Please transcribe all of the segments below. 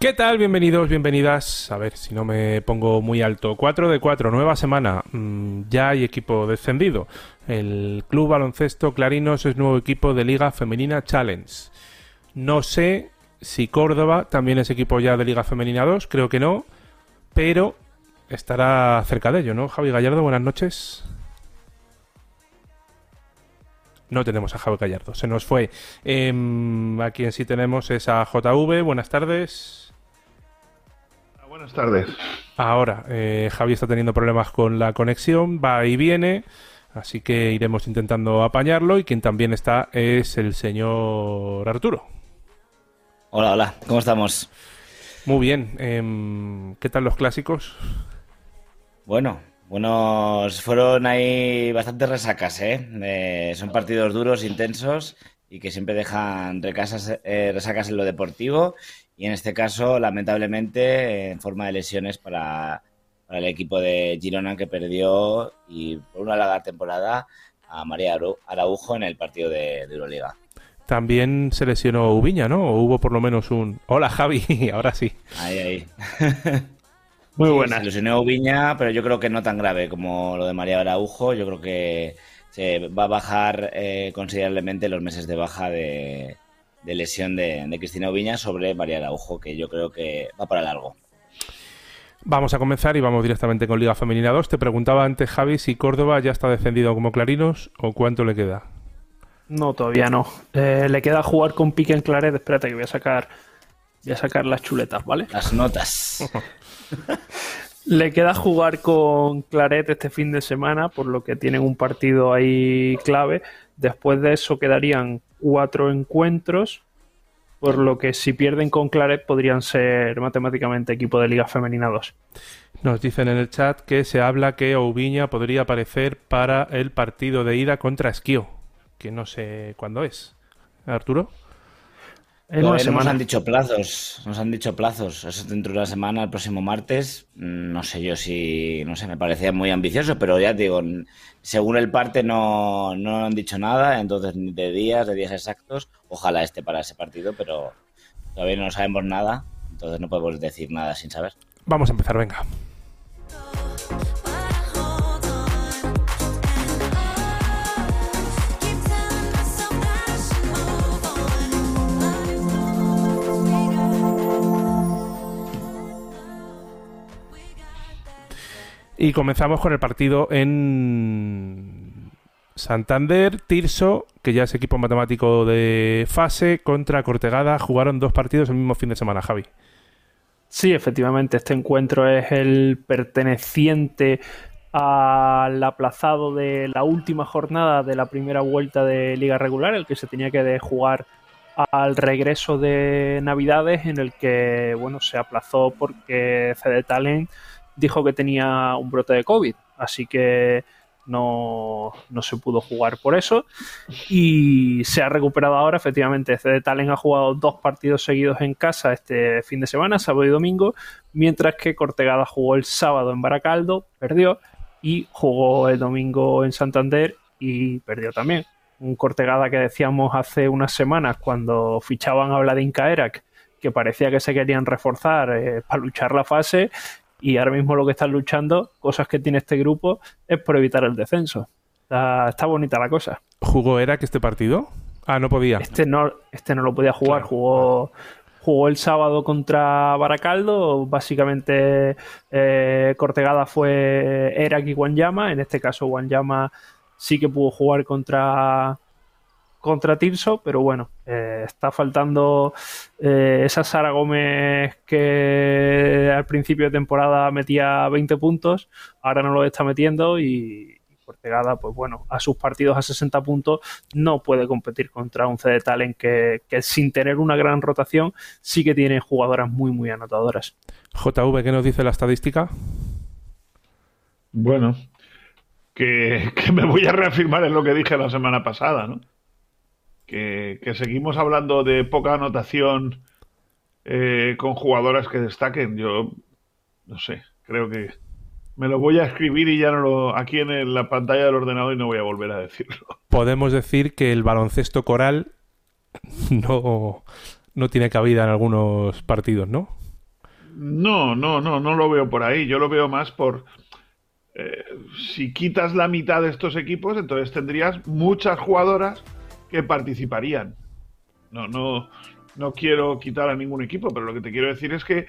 ¿Qué tal? Bienvenidos, bienvenidas. A ver si no me pongo muy alto. 4 de 4, nueva semana. Mm, ya hay equipo descendido. El Club Baloncesto Clarinos es nuevo equipo de Liga Femenina Challenge. No sé si Córdoba también es equipo ya de Liga Femenina 2, creo que no, pero estará cerca de ello, ¿no? Javi Gallardo, buenas noches. No tenemos a Javi Gallardo, se nos fue. Em, a quien sí tenemos es a JV, buenas tardes. Buenas tardes. Ahora, eh, Javi está teniendo problemas con la conexión, va y viene, así que iremos intentando apañarlo y quien también está es el señor Arturo. Hola, hola, ¿cómo estamos? Muy bien, em, ¿qué tal los clásicos? Bueno, buenos, fueron ahí bastantes resacas, ¿eh? eh son partidos duros, intensos y que siempre dejan recasas, eh, resacas en lo deportivo y en este caso, lamentablemente, en forma de lesiones para, el equipo de Girona que perdió y por una larga temporada a María Araujo en el partido de, Euroliga. También se lesionó Ubiña, ¿no? O hubo por lo menos un... Hola Javi, ahora sí. Ahí, ahí. Muy buena. Se lesionó Ubiña, pero yo creo que no tan grave como lo de María Araujo. Yo creo que se va a bajar eh, considerablemente los meses de baja de, de lesión de, Cristina Ubiña sobre María Araujo, que yo creo que va para largo. Vamos a comenzar y vamos directamente con Liga Femenina 2. Te preguntaba antes, Javi, si Córdoba ya está defendido como Clarinos o cuánto le queda. No, todavía no. Eh, le queda jugar con Pique en Claret. Espérate que voy a sacar, voy a sacar las chuletas, ¿vale? Las notas. le queda jugar con Claret este fin de semana, por lo que tienen un partido ahí clave. Después de eso quedarían cuatro encuentros, por lo que si pierden con Claret podrían ser matemáticamente equipo de Liga Femenina 2. Nos dicen en el chat que se habla que Oubiña podría aparecer para el partido de ida contra Esquío, que no sé cuándo es. Arturo. En una semana. Nos han dicho plazos, nos han dicho plazos. Eso dentro de una semana, el próximo martes. Mm, no sé yo si, no sé, me parecía muy ambicioso, pero ya digo, según el parte no, no han dicho nada, entonces ni de días, de días exactos. Ojalá esté para ese partido, pero todavía no sabemos nada, entonces no podemos decir nada sin saber. Vamos a empezar, venga. Y comenzamos con el partido en Santander, Tirso, que ya es equipo matemático de fase, contra Cortegada. Jugaron dos partidos el mismo fin de semana, Javi. Sí, efectivamente, este encuentro es el perteneciente al aplazado de la última jornada de la primera vuelta de liga regular, el que se tenía que jugar al regreso de Navidades, en el que bueno se aplazó porque CD Talent dijo que tenía un brote de COVID, así que no, se pudo jugar por eso. Y se ha recuperado ahora, efectivamente. CD Talent ha jugado dos partidos seguidos en casa este fin de semana, sábado y domingo, mientras que Cortegada jugó el sábado en Baracaldo, perdió, y jugó el domingo en Santander y perdió también. Un Cortegada que decíamos hace unas semanas cuando fichaban a Vladin Kaerak, que parecía que se querían reforzar eh, para luchar la fase y ahora mismo lo que están luchando, cosas que tiene este grupo, es por evitar el descenso. Está, bonita la cosa. ¿Jugó era que este partido? Ah, no podía. Este no, este no lo podía jugar, jugó jugó el sábado contra Baracaldo. Básicamente, eh, Cortegada fue Erak y Wanyama. En este caso, Wanyama sí que pudo jugar contra, contra Tirso, pero bueno, eh, está faltando eh, esa Sara Gómez que al principio de temporada metía 20 puntos, ahora no lo está metiendo y, Cortegada, pues bueno, a sus partidos a 60 puntos no puede competir contra un CD Talent que, que sin tener una gran rotación sí que tiene jugadoras muy, muy anotadoras. JV, ¿qué nos dice la estadística? Bueno, que, que, me voy a reafirmar en lo que dije la semana pasada, ¿no? Que, seguimos hablando de poca anotación eh, con jugadoras que destaquen. Yo no sé, creo que me lo voy a escribir y ya no lo aquí en la pantalla del ordenador y no voy a volver a decirlo. Podemos decir que el baloncesto coral no, no tiene cabida en algunos partidos, ¿no? No, no, no, no lo veo por ahí. Yo lo veo más por eh, si quitas la mitad de estos equipos, entonces tendrías muchas jugadoras que participarían. No, no, no quiero quitar a ningún equipo, pero lo que te quiero decir es que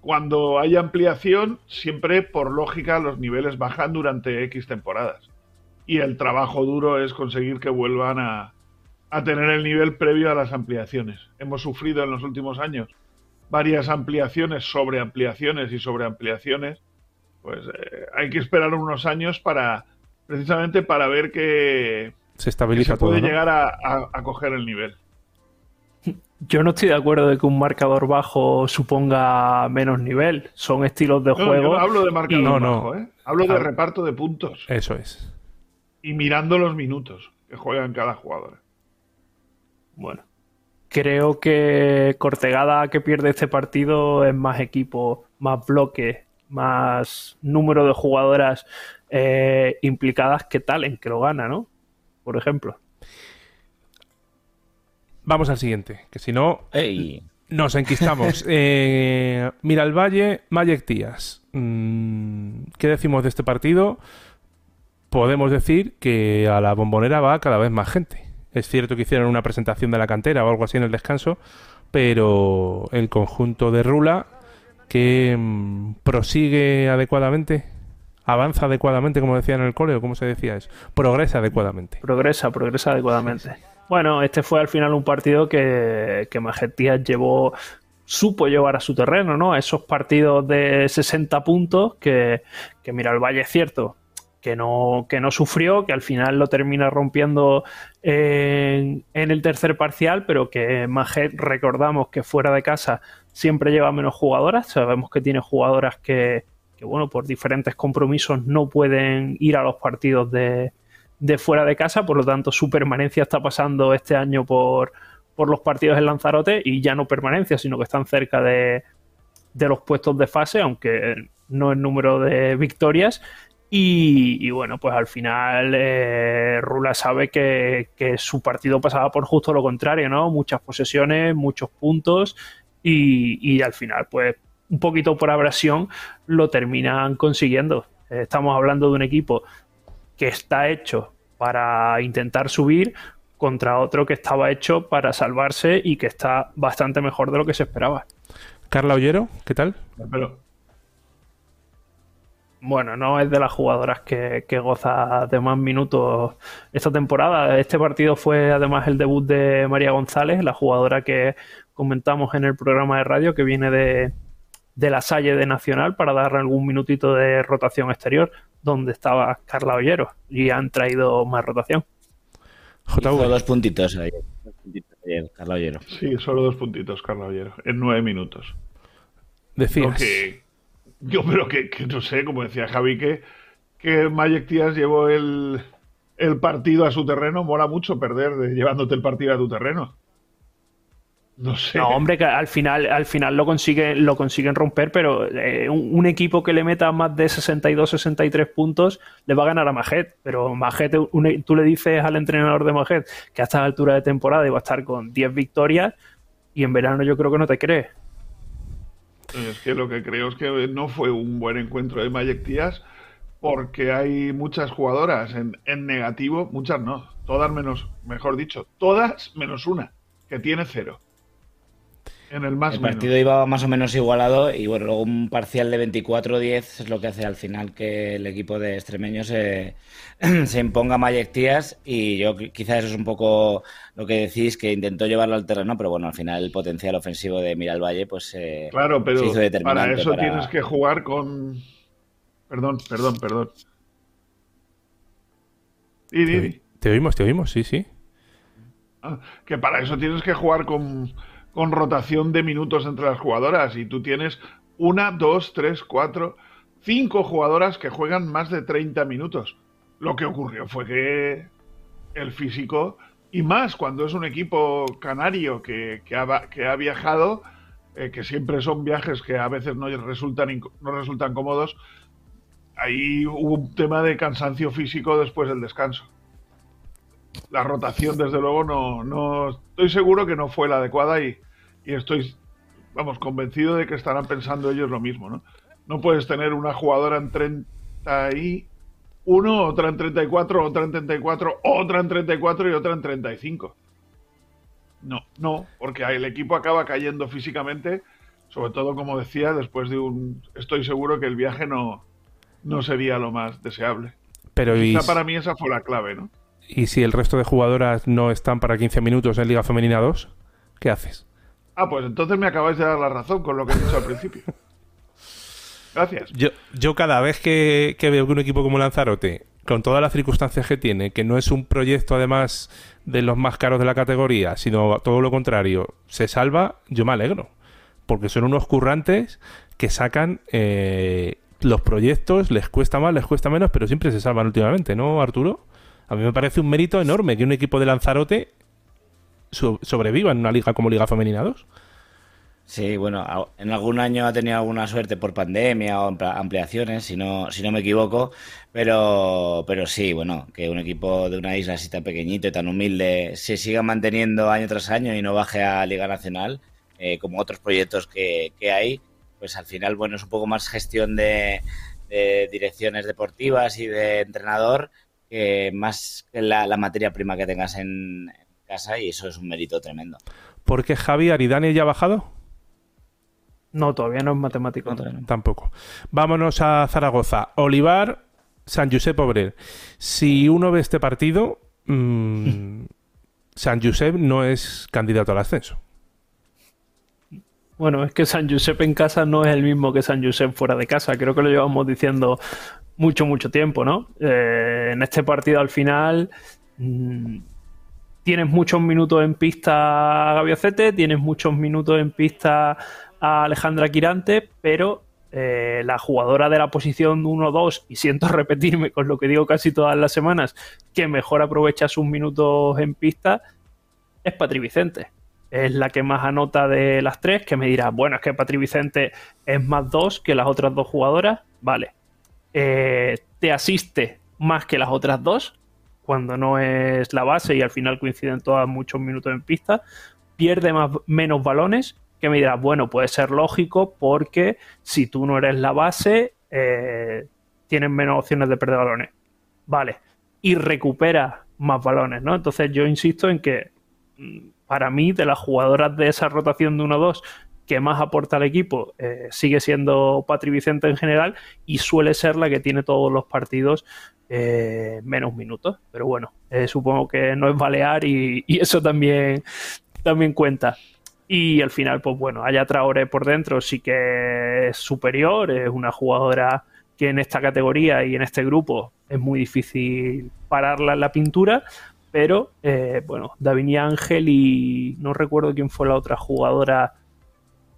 cuando hay ampliación, siempre por lógica los niveles bajan durante X temporadas. Y el trabajo duro es conseguir que vuelvan a, a tener el nivel previo a las ampliaciones. Hemos sufrido en los últimos años varias ampliaciones sobre ampliaciones y sobre ampliaciones. Pues eh, hay que esperar unos años para precisamente para ver que se estabiliza puede todo, llegar a, a, coger el nivel. Yo no estoy de acuerdo de que un marcador bajo suponga menos nivel. Son estilos de juego. Yo no hablo de marcador bajo, ¿eh? Hablo de reparto de puntos. Eso es. Y mirando los minutos que juegan cada jugador. Bueno, creo que Cortegada que pierde este partido es más equipo, más bloque, más número de jugadoras eh, implicadas que Talen, que lo gana, ¿no? Por ejemplo. Vamos al siguiente, que si no nos enquistamos. eh, mira el Valle, Mayek Tías. Mm, ¿Qué decimos de este partido? Podemos decir que a la bombonera va cada vez más gente. Es cierto que hicieron una presentación de la cantera o algo así en el descanso, pero el conjunto de Rula que mm, prosigue adecuadamente, avanza adecuadamente, como decía en el cole, o como se decía es, progresa adecuadamente. Progresa, progresa adecuadamente. Bueno, este fue al final un partido que, que Majetías llevó supo llevar a su terreno, ¿no? Esos partidos de 60 puntos que, que mira, el Valle es cierto, que no, que no sufrió, que al final lo termina rompiendo en, el tercer parcial, pero que Majet recordamos que fuera de casa siempre lleva menos jugadoras. Sabemos que tiene jugadoras que, bueno, por diferentes compromisos no pueden ir a los partidos de, fuera de casa, por lo tanto su permanencia está pasando este año por, los partidos en Lanzarote y ya no permanencia, sino que están cerca de, los puestos de fase, aunque no el número de victorias. Y, bueno, pues al final eh, Rula sabe que, su partido pasaba por justo lo contrario, ¿no? Muchas posesiones, muchos puntos y, al final, pues un poquito por abrasión lo terminan consiguiendo. Estamos hablando de un equipo que está hecho para intentar subir contra otro que estaba hecho para salvarse y que está bastante mejor de lo que se esperaba. Carla Ollero, ¿qué tal? Pero bueno, no es de las jugadoras que, goza de más minutos esta temporada. Este partido fue además el debut de María González, la jugadora que comentamos en el programa de radio que viene de, la Salle de Nacional para darle algún minutito de rotación exterior, donde estaba Carla Ollero y han traído más rotación. Solo dos puntitos ayer, Carla Ollero. Sí, solo dos puntitos, Carla Ollero, en nueve minutos. Decías. Yo creo que, no sé, como decía Javi, que, que Mayek Tías llevó el, partido a su terreno. Mola mucho perder de, llevándote el partido a tu terreno. No sé. No, hombre, que al final, al final lo, consiguen, lo consiguen romper, pero eh, un, equipo que le meta más de 62, 63 puntos le va a ganar a Majet. Pero Majet, tú le dices al entrenador de Majet que a esta altura de temporada iba a estar con 10 victorias y en verano yo creo que no te crees. Es que lo que creo es que no fue un buen encuentro de Mayek Tías porque hay muchas jugadoras en, negativo, muchas no, todas menos, mejor dicho, todas menos una, que tiene cero. En el más El partido iba más o menos igualado y bueno, luego un parcial de 24-10 es lo que hace al final que el equipo de extremeños se, se imponga Mayek y yo quizás eso es un poco lo que decís, que intentó llevarlo al terreno, pero bueno, al final el potencial ofensivo de Miral Valle pues eh, claro, pero se hizo determinante. Para eso tienes que jugar con... Perdón, perdón, perdón. Te, te oímos, te oímos, sí, sí. Ah, que para eso tienes que jugar con con rotación de minutos entre las jugadoras y tú tienes una, dos, tres, cuatro, cinco jugadoras que juegan más de 30 minutos. Lo que ocurrió fue que el físico, y más cuando es un equipo canario que, ha, que ha, viajado, eh, que siempre son viajes que a veces no resultan, no resultan cómodos, ahí hubo un tema de cansancio físico después del descanso. La rotación, desde luego, no, no estoy seguro que no fue la adecuada y, y estoy, vamos, convencido de que estarán pensando ellos lo mismo, ¿no? No puedes tener una jugadora en 31, otra en 34, otra en 34, otra en 34 y otra en 35. No, no, porque el equipo acaba cayendo físicamente, sobre todo, como decía, después de un... Estoy seguro que el viaje no, no sería lo más deseable. Pero Quizá y, para mí esa fue la clave, ¿no? y si el resto de jugadoras no están para 15 minutos en Liga Femenina 2, ¿qué haces? Ah, pues entonces me acabáis de dar la razón con lo que he dicho al principio. Gracias. Yo, yo cada vez que, que veo que un equipo como Lanzarote, con todas las circunstancias que tiene, que no es un proyecto además de los más caros de la categoría, sino todo lo contrario, se salva, yo me alegro. Porque son unos currantes que sacan eh, los proyectos, les cuesta más, les cuesta menos, pero siempre se salvan últimamente, ¿no, Arturo? A mí me parece un mérito enorme que un equipo de Lanzarote so- sobreviva en una liga como Liga Femenina 2. Sí, bueno, en algún año ha tenido alguna suerte por pandemia o ampliaciones, si no, si no me equivoco, pero, pero sí, bueno, que un equipo de una isla así tan pequeñito y tan humilde se siga manteniendo año tras año y no baje a Liga Nacional, eh, como otros proyectos que, que hay, pues al final, bueno, es un poco más gestión de, direcciones deportivas y de entrenador que más que la, la materia prima que tengas en, en casa y eso es un mérito tremendo. ¿Por qué Javi Aridane ya ha bajado? No, todavía no es matemático. No, todavía no. Tampoco. Vámonos a Zaragoza. Olivar, San Josep Obrero. Si uno ve este partido, mm, San Josep no es candidato al ascenso. Bueno, es que San Josep en casa no es el mismo que San Josep fuera de casa. Creo que lo llevamos diciendo mucho, mucho tiempo, ¿no? Eh, en este partido al final mm, tienes muchos minutos en pista a Gaviocete, tienes muchos minutos en pista a Alejandra Quirante, pero eh, la jugadora de la posición 1-2, y siento repetirme con lo que digo casi todas las semanas, que mejor aprovecha sus minutos en pista, es Patri Vicente es la que más anota de las tres, que me dirá, bueno, es que Patri Vicente es más dos que las otras dos jugadoras, vale. Eh, te asiste más que las otras dos, cuando no es la base y al final coinciden todas muchos minutos en pista, pierde más, menos balones, que me dirás, bueno, puede ser lógico porque si tú no eres la base, eh, tienes menos opciones de perder balones. Vale. Y recupera más balones, ¿no? Entonces yo insisto en que mm, para mí, de las jugadoras de esa rotación de 1-2 que más aporta al equipo, eh, sigue siendo Patri Vicente en general y suele ser la que tiene todos los partidos eh, menos minutos. Pero bueno, eh, supongo que no es balear y, eso también, también cuenta. Y al final, pues bueno, Haya Traoré por dentro sí que es superior, es una jugadora que en esta categoría y en este grupo es muy difícil pararla en la pintura, pero bueno, Davini Ángel y no recuerdo quién fue la otra jugadora.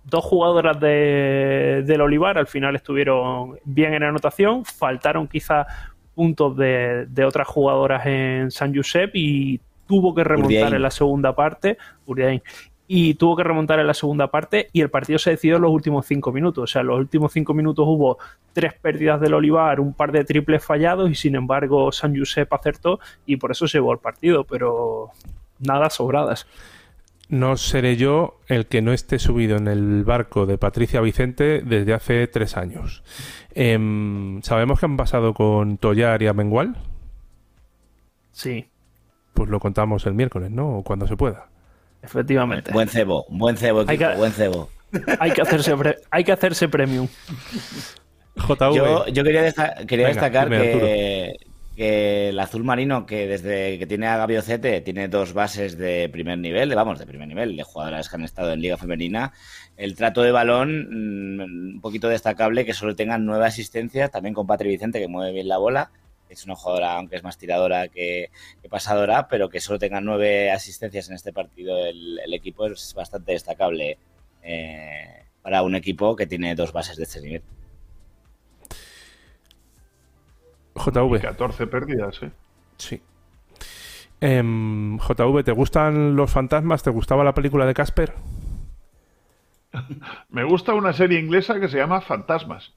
Dos jugadoras de, del Olivar al final estuvieron bien en anotación, faltaron quizá puntos de, de otras jugadoras en San Josep y tuvo que remontar Urdiain. en la segunda parte. Urdiain, y tuvo que remontar en la segunda parte y el partido se decidió en los últimos cinco minutos. O sea, en los últimos cinco minutos hubo tres pérdidas del Olivar, un par de triples fallados y sin embargo San Josep acertó y por eso se llevó el partido, pero nada sobradas. No seré yo el que no esté subido en el barco de Patricia Vicente desde hace tres años. Em, ¿Sabemos qué han pasado con Tollar y Amengual? Sí, Pues lo contamos el miércoles, ¿no? O cuando se pueda. efectivamente. Buen cebo, buen cebo, Hay que- buen cebo. Hay que hacerse pre- hay que hacerse premium. JV. Yo, yo quería, desta- quería Venga, destacar dime, que, que el azul marino, que desde que tiene a Gaviocete, tiene dos bases de primer nivel, vamos, de primer nivel, de jugadoras que han estado en Liga Femenina. El trato de balón, mm, un poquito destacable, que solo tengan nueve asistencias, también con Patri Vicente, que mueve bien la bola. Es una jugadora, aunque es más tiradora que, pasadora, pero que solo tenga nueve asistencias en este partido el, el equipo es bastante destacable eh, para un equipo que tiene dos bases de este nivel. JV. 14 pérdidas, ¿eh? Sí. Em, JV, ¿te gustan los fantasmas? ¿Te gustaba la película de Casper? Me gusta una serie inglesa que se llama Fantasmas.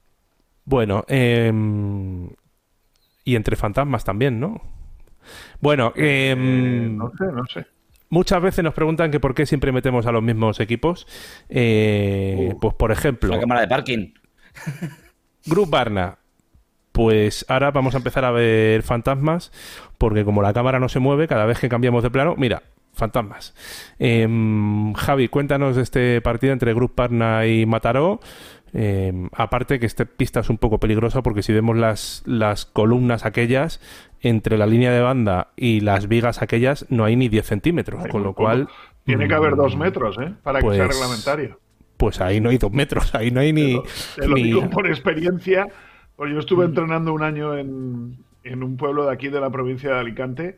Bueno, em, y entre fantasmas también, ¿no? Bueno, Eh, em, no sé, no sé. muchas veces nos preguntan que por qué siempre metemos a los mismos equipos. Eh, Uh. pues por ejemplo, La cámara de parking. Group Barna. Pues ahora vamos a empezar a ver fantasmas, porque como la cámara no se mueve, cada vez que cambiamos de plano, mira, fantasmas. Em, Javi, cuéntanos de este partido entre Group Barna y Mataró. Em, aparte que esta pista es un poco peligrosa porque si vemos las, las columnas aquellas, entre la línea de banda y las vigas aquellas no hay ni 10 centímetros, con lo cual... Tiene que haber dos mm, metros, ¿eh? Para que sea pues, reglamentario. Pues ahí no hay dos metros, ahí no hay ni... Te lo ni- digo por experiencia, porque yo estuve entrenando un año en, en un pueblo de aquí de la provincia de Alicante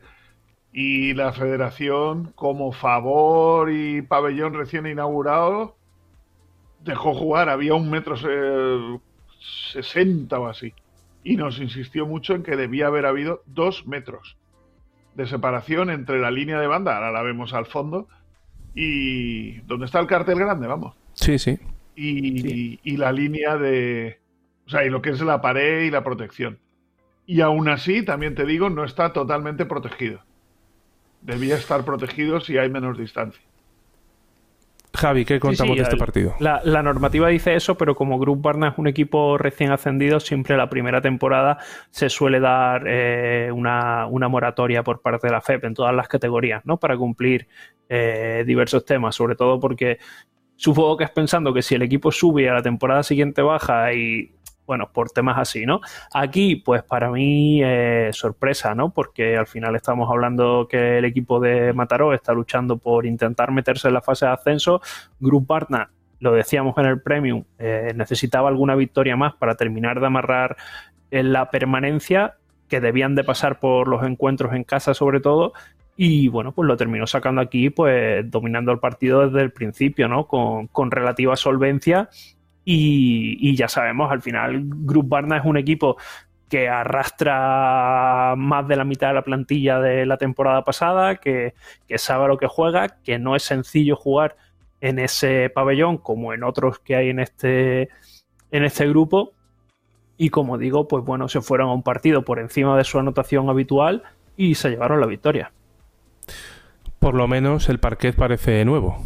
y la federación, como favor y pabellón recién inaugurado, dejó jugar, había un metro se- sesenta o así, y nos insistió mucho en que debía haber habido dos metros de separación entre la línea de banda, ahora la vemos al fondo, y donde está el cartel grande, vamos Sí, sí. y, y la línea de. O sea, y lo que es la pared y la protección. Y aún así, también te digo, no está totalmente protegido. Debía estar protegido si hay menos distancia. Javi, ¿qué contamos sí, de este el- partido? La, la normativa dice eso, pero como Group Barna es un equipo recién ascendido, siempre la primera temporada se suele dar eh, una, una moratoria por parte de la FEP en todas las categorías, ¿no? Para cumplir eh, diversos temas, sobre todo porque supongo que es pensando que si el equipo sube y a la temporada siguiente baja y bueno, por temas así, ¿no? Aquí, pues para mí, eh, sorpresa, ¿no? Porque al final estamos hablando que el equipo de Mataró está luchando por intentar meterse en la fase de ascenso. Group Barna, lo decíamos en el Premium, eh, necesitaba alguna victoria más para terminar de amarrar en la permanencia, que debían de pasar por los encuentros en casa sobre todo. Y bueno, pues lo terminó sacando aquí, pues dominando el partido desde el principio, ¿no? Con, con relativa solvencia y, y ya sabemos, al final, Group Barna es un equipo que arrastra más de la mitad de la plantilla de la temporada pasada, que, que sabe a lo que juega, que no es sencillo jugar en ese pabellón como en otros que hay en este, en este grupo. Y como digo, pues bueno, se fueron a un partido por encima de su anotación habitual y se llevaron la victoria. Por lo menos el parquet parece nuevo.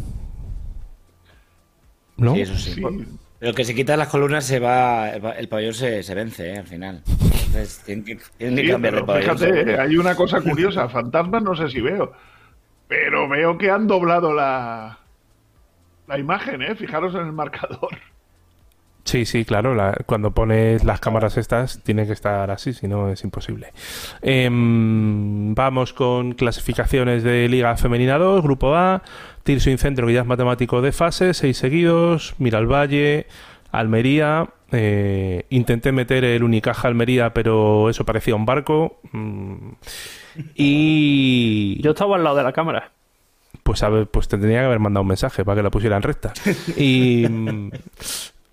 ¿No? Sí, eso sí. Sí, Pero que si quitas las columnas se va, el pabellón se, se vence, ¿eh? al final. Entonces tienen que, tienen que sí, cambiar de pabellón. fíjate, hay una cosa curiosa. Fantasmas no sé si veo. Pero veo que han doblado la, la imagen, ¿eh? Fijaros en el marcador. Sí, sí, claro. la- cuando pones las cámaras estas, tiene que estar así, si no es imposible. Em, vamos con clasificaciones de Liga Femenina 2, Grupo A, Tirso Incentro, que ya es matemático de fase, seis seguidos, Miralvalle, Almería. eh, intenté meter el Unicaja Almería, pero eso parecía un barco. mm, y. Yo estaba al lado de la cámara. Pues a ver, pues te tenía que haber mandado un mensaje para que la pusieran recta. Y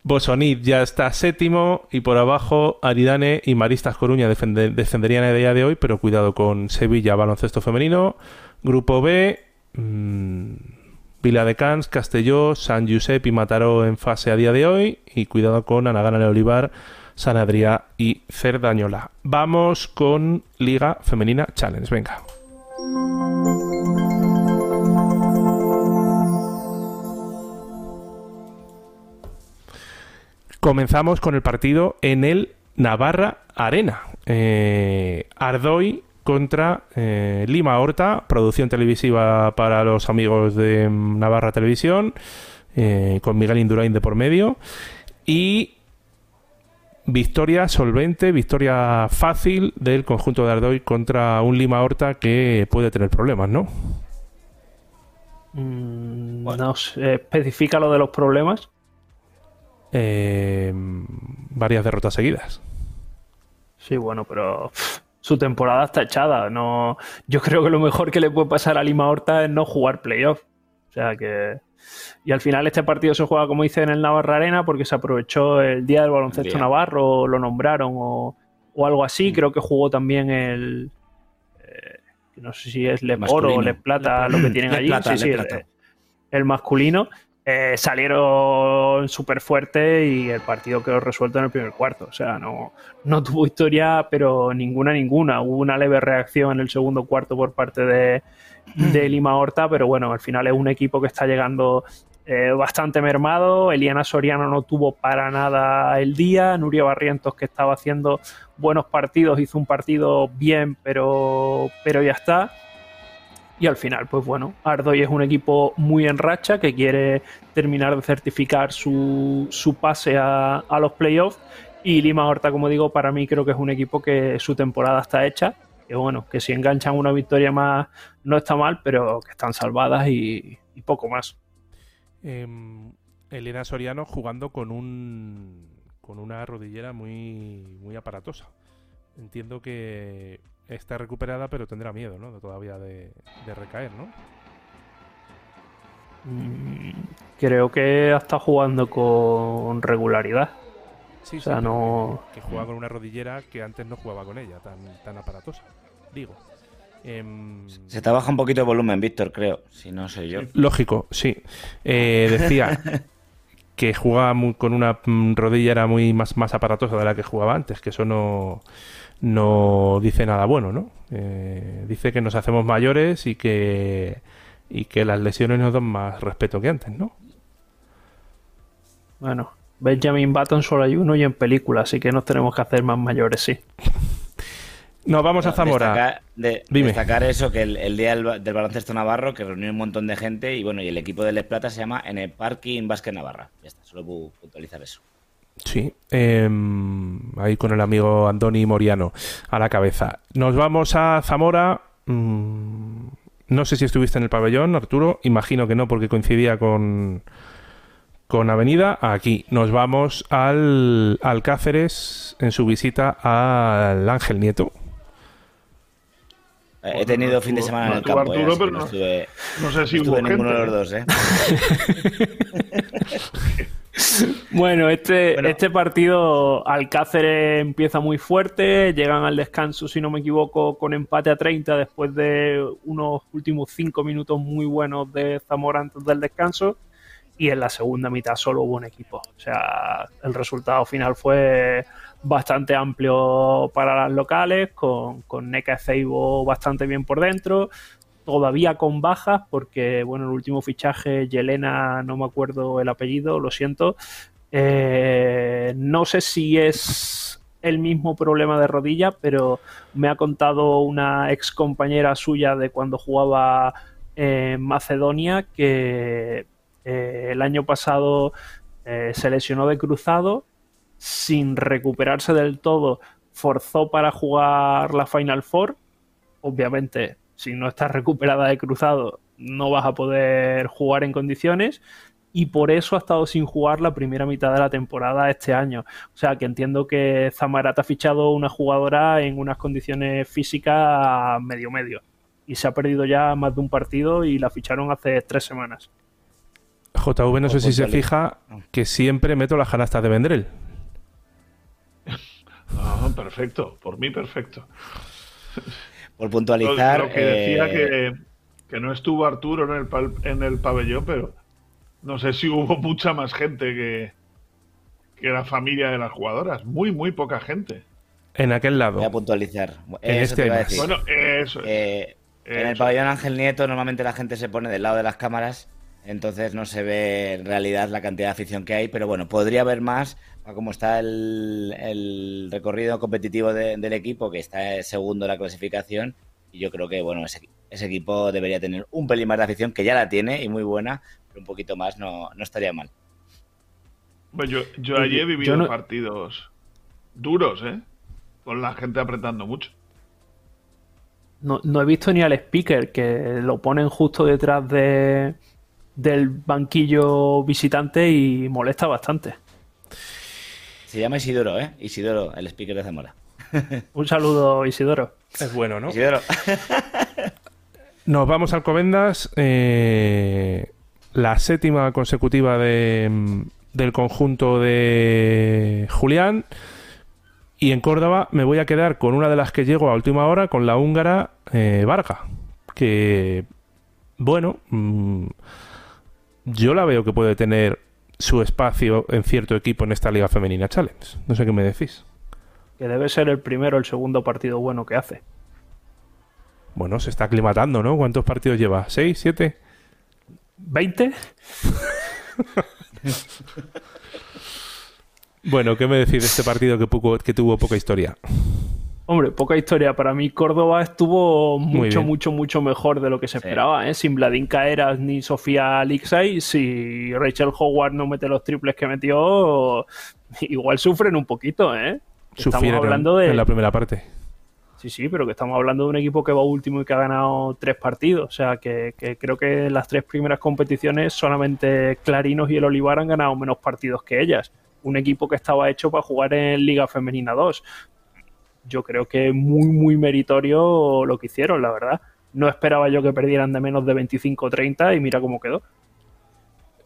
Bosonid ya está séptimo y por abajo Aridane y Maristas Coruña defende- defenderían el día de hoy, pero cuidado con Sevilla baloncesto femenino, Grupo B, mm, Vila de Cans, Castelló, San Josep y Mataró en fase a día de hoy y cuidado con Anagana de Olivar, San Adrià y Cerdañola. Vamos con Liga Femenina Challenge, venga. Comenzamos con el partido en el Navarra Arena. Eh, Ardoy contra eh, Lima Horta, producción televisiva para los amigos de Navarra Televisión, eh, con Miguel Indurain de por medio. Y victoria solvente, victoria fácil del conjunto de Ardoy contra un Lima Horta que puede tener problemas, ¿no? Mm, No sé, especifica lo de los problemas. Eh, varias derrotas seguidas. Sí, bueno, pero su temporada está echada. No, yo creo que lo mejor que le puede pasar a Lima Horta es no jugar playoff. O sea que. Y al final este partido se juega, como dice, en el Navarra Arena porque se aprovechó el día del baloncesto Día. navarro, lo nombraron o, o algo así. Creo que jugó también el. eh, no sé si es Le Oro o. Le Plata, lo que tienen Le allí. Plata, sí, Le sí, el masculino. Eh, salieron súper fuerte y el partido quedó resuelto en el primer cuarto. O sea, no, no tuvo historia, pero ninguna, ninguna. Hubo una leve reacción en el segundo cuarto por parte de, de Lima Horta, pero bueno, al final es un equipo que está llegando eh, bastante mermado. Eliana Soriano no tuvo para nada el día. Nuria Barrientos, que estaba haciendo buenos partidos, hizo un partido bien, pero, pero ya está. Y al final, pues bueno, Ardoy es un equipo muy en racha que quiere terminar de certificar su, su pase a, a los playoffs. Y Lima Horta, como digo, para mí creo que es un equipo que su temporada está hecha. Que bueno, que si enganchan una victoria más no está mal, pero que están salvadas y, poco más. Em, Elena Soriano jugando con un con una rodillera muy muy aparatosa. Entiendo que está recuperada, pero tendrá miedo, ¿no? Todavía de, de recaer, ¿no? Mm, creo que está jugando con regularidad. Sí, O sea, sí, no- Que juega con una rodillera que antes no jugaba con ella, tan, tan aparatosa. Digo. Em, Se te baja un poquito de volumen, Víctor, creo. Si no soy yo. Lógico, sí. Eh, decía que jugaba muy- con una mm, rodillera muy más, más aparatosa de la que jugaba antes, que eso no, no dice nada bueno, ¿no? Eh, dice que nos hacemos mayores y que, y que las lesiones nos dan más respeto que antes, ¿no? Bueno, Benjamin Button solo hay uno y en película, así que nos tenemos que hacer más mayores, sí. Nos vamos a Zamora. Destacar, de- Dime. destacar eso, que el, el día del, del baloncesto navarro, que reunió un montón de gente, y bueno, y el equipo de Les Plata se llama en el Parking Básquet Navarra. Ya está, solo puedo puntualizar eso. Sí, em, ahí con el amigo Andoni Moriano a la cabeza. Nos vamos a Zamora. mm, no sé si estuviste en el pabellón, Arturo. Imagino que no, porque coincidía con, con Avenida. Aquí nos vamos al, al Cáceres en su visita al Ángel Nieto. Eh, He tenido no fin de semana no en el campo, eh, Arturo, pero no no- estuve, No sé si no estuve hubo ninguno de los dos, ¿eh? Bueno, este, Bueno. este partido Alcáceres empieza muy fuerte, llegan al descanso, si no me equivoco, con empate a 30 después de unos últimos 5 minutos muy buenos de Zamora antes del descanso y en la segunda mitad solo hubo un equipo. O sea, el resultado final fue bastante amplio para las locales, con, con Neca Ceibo bastante bien por dentro, todavía con bajas, porque bueno, el último fichaje, Yelena, no me acuerdo el apellido, lo siento. Eh, no sé si es el mismo problema de rodilla, pero me ha contado una ex compañera suya de cuando jugaba en Macedonia que eh, el año pasado eh, se lesionó de cruzado sin recuperarse del todo, forzó para jugar la Final Four. Obviamente, si no estás recuperada de cruzado, no vas a poder jugar en condiciones. Y por eso ha estado sin jugar la primera mitad de la temporada este año. O sea que entiendo que Zamarat ha fichado una jugadora en unas condiciones físicas medio-medio. Y se ha perdido ya más de un partido y la ficharon hace tres semanas. JV, no sé si se fija que siempre meto las canastas de Vendrell. Ah, perfecto, por mí perfecto. Por puntualizar. lo que decía eh, que, que no estuvo Arturo en el, pal- en el pabellón, pero no sé si hubo mucha más gente que, que la familia de las jugadoras. Muy, muy poca gente. En aquel lado. Voy a puntualizar. En Eso este te iba a decir. Bueno, eso. es, Eh, en el eso. pabellón Ángel Nieto normalmente la gente se pone del lado de las cámaras, entonces no se ve en realidad la cantidad de afición que hay, pero bueno, podría haber más a cómo está el, el recorrido competitivo de- del equipo, que está segundo en la clasificación, y yo creo que bueno, ese, ese equipo debería tener un pelín más de afición, que ya la tiene y muy buena, pero un poquito más no, no estaría mal. Bueno, yo, yo allí he Yo vivido no- partidos duros, ¿eh? Con la gente apretando mucho. No, no he visto ni al speaker, que lo ponen justo detrás de, del banquillo visitante y molesta bastante. Se llama Isidoro, ¿eh? Isidoro, el speaker de Zamora. Un saludo, Isidoro. Es bueno, ¿no? Isidoro. Nos vamos al Comendas. eh, la séptima consecutiva de, del conjunto de Julián. Y en Córdoba me voy a quedar con una de las que llego a última hora, con la húngara eh, Varga. Que, bueno, mm, yo la veo que puede tener su espacio en cierto equipo en esta Liga Femenina Challenge. No sé qué me decís. Que debe ser el primero o el segundo partido bueno que hace. Bueno, se está aclimatando, ¿no? ¿Cuántos partidos lleva? ¿Seis? ¿Siete? ¿20? bueno, ¿qué me decís de este partido que, que tuvo poca historia? Hombre, poca historia. Para mí Córdoba estuvo mucho, mucho, mucho mejor de lo que se esperaba. ¿eh? Sin Vladín Caeras ni Sofía Lixay, si Rachel Howard no mete los triples que metió, igual sufren un poquito. ¿eh? Estamos hablando de... en la primera parte. Sí, sí, pero que estamos hablando de un equipo que va último y que ha ganado tres partidos. O sea, que, creo que en las tres primeras competiciones solamente Clarinos y el Olivar han ganado menos partidos que ellas. Un equipo que estaba hecho para jugar en Liga Femenina 2 yo creo que muy, muy meritorio lo que hicieron, la verdad. No esperaba yo que perdieran de menos de 25-30 y mira cómo quedó.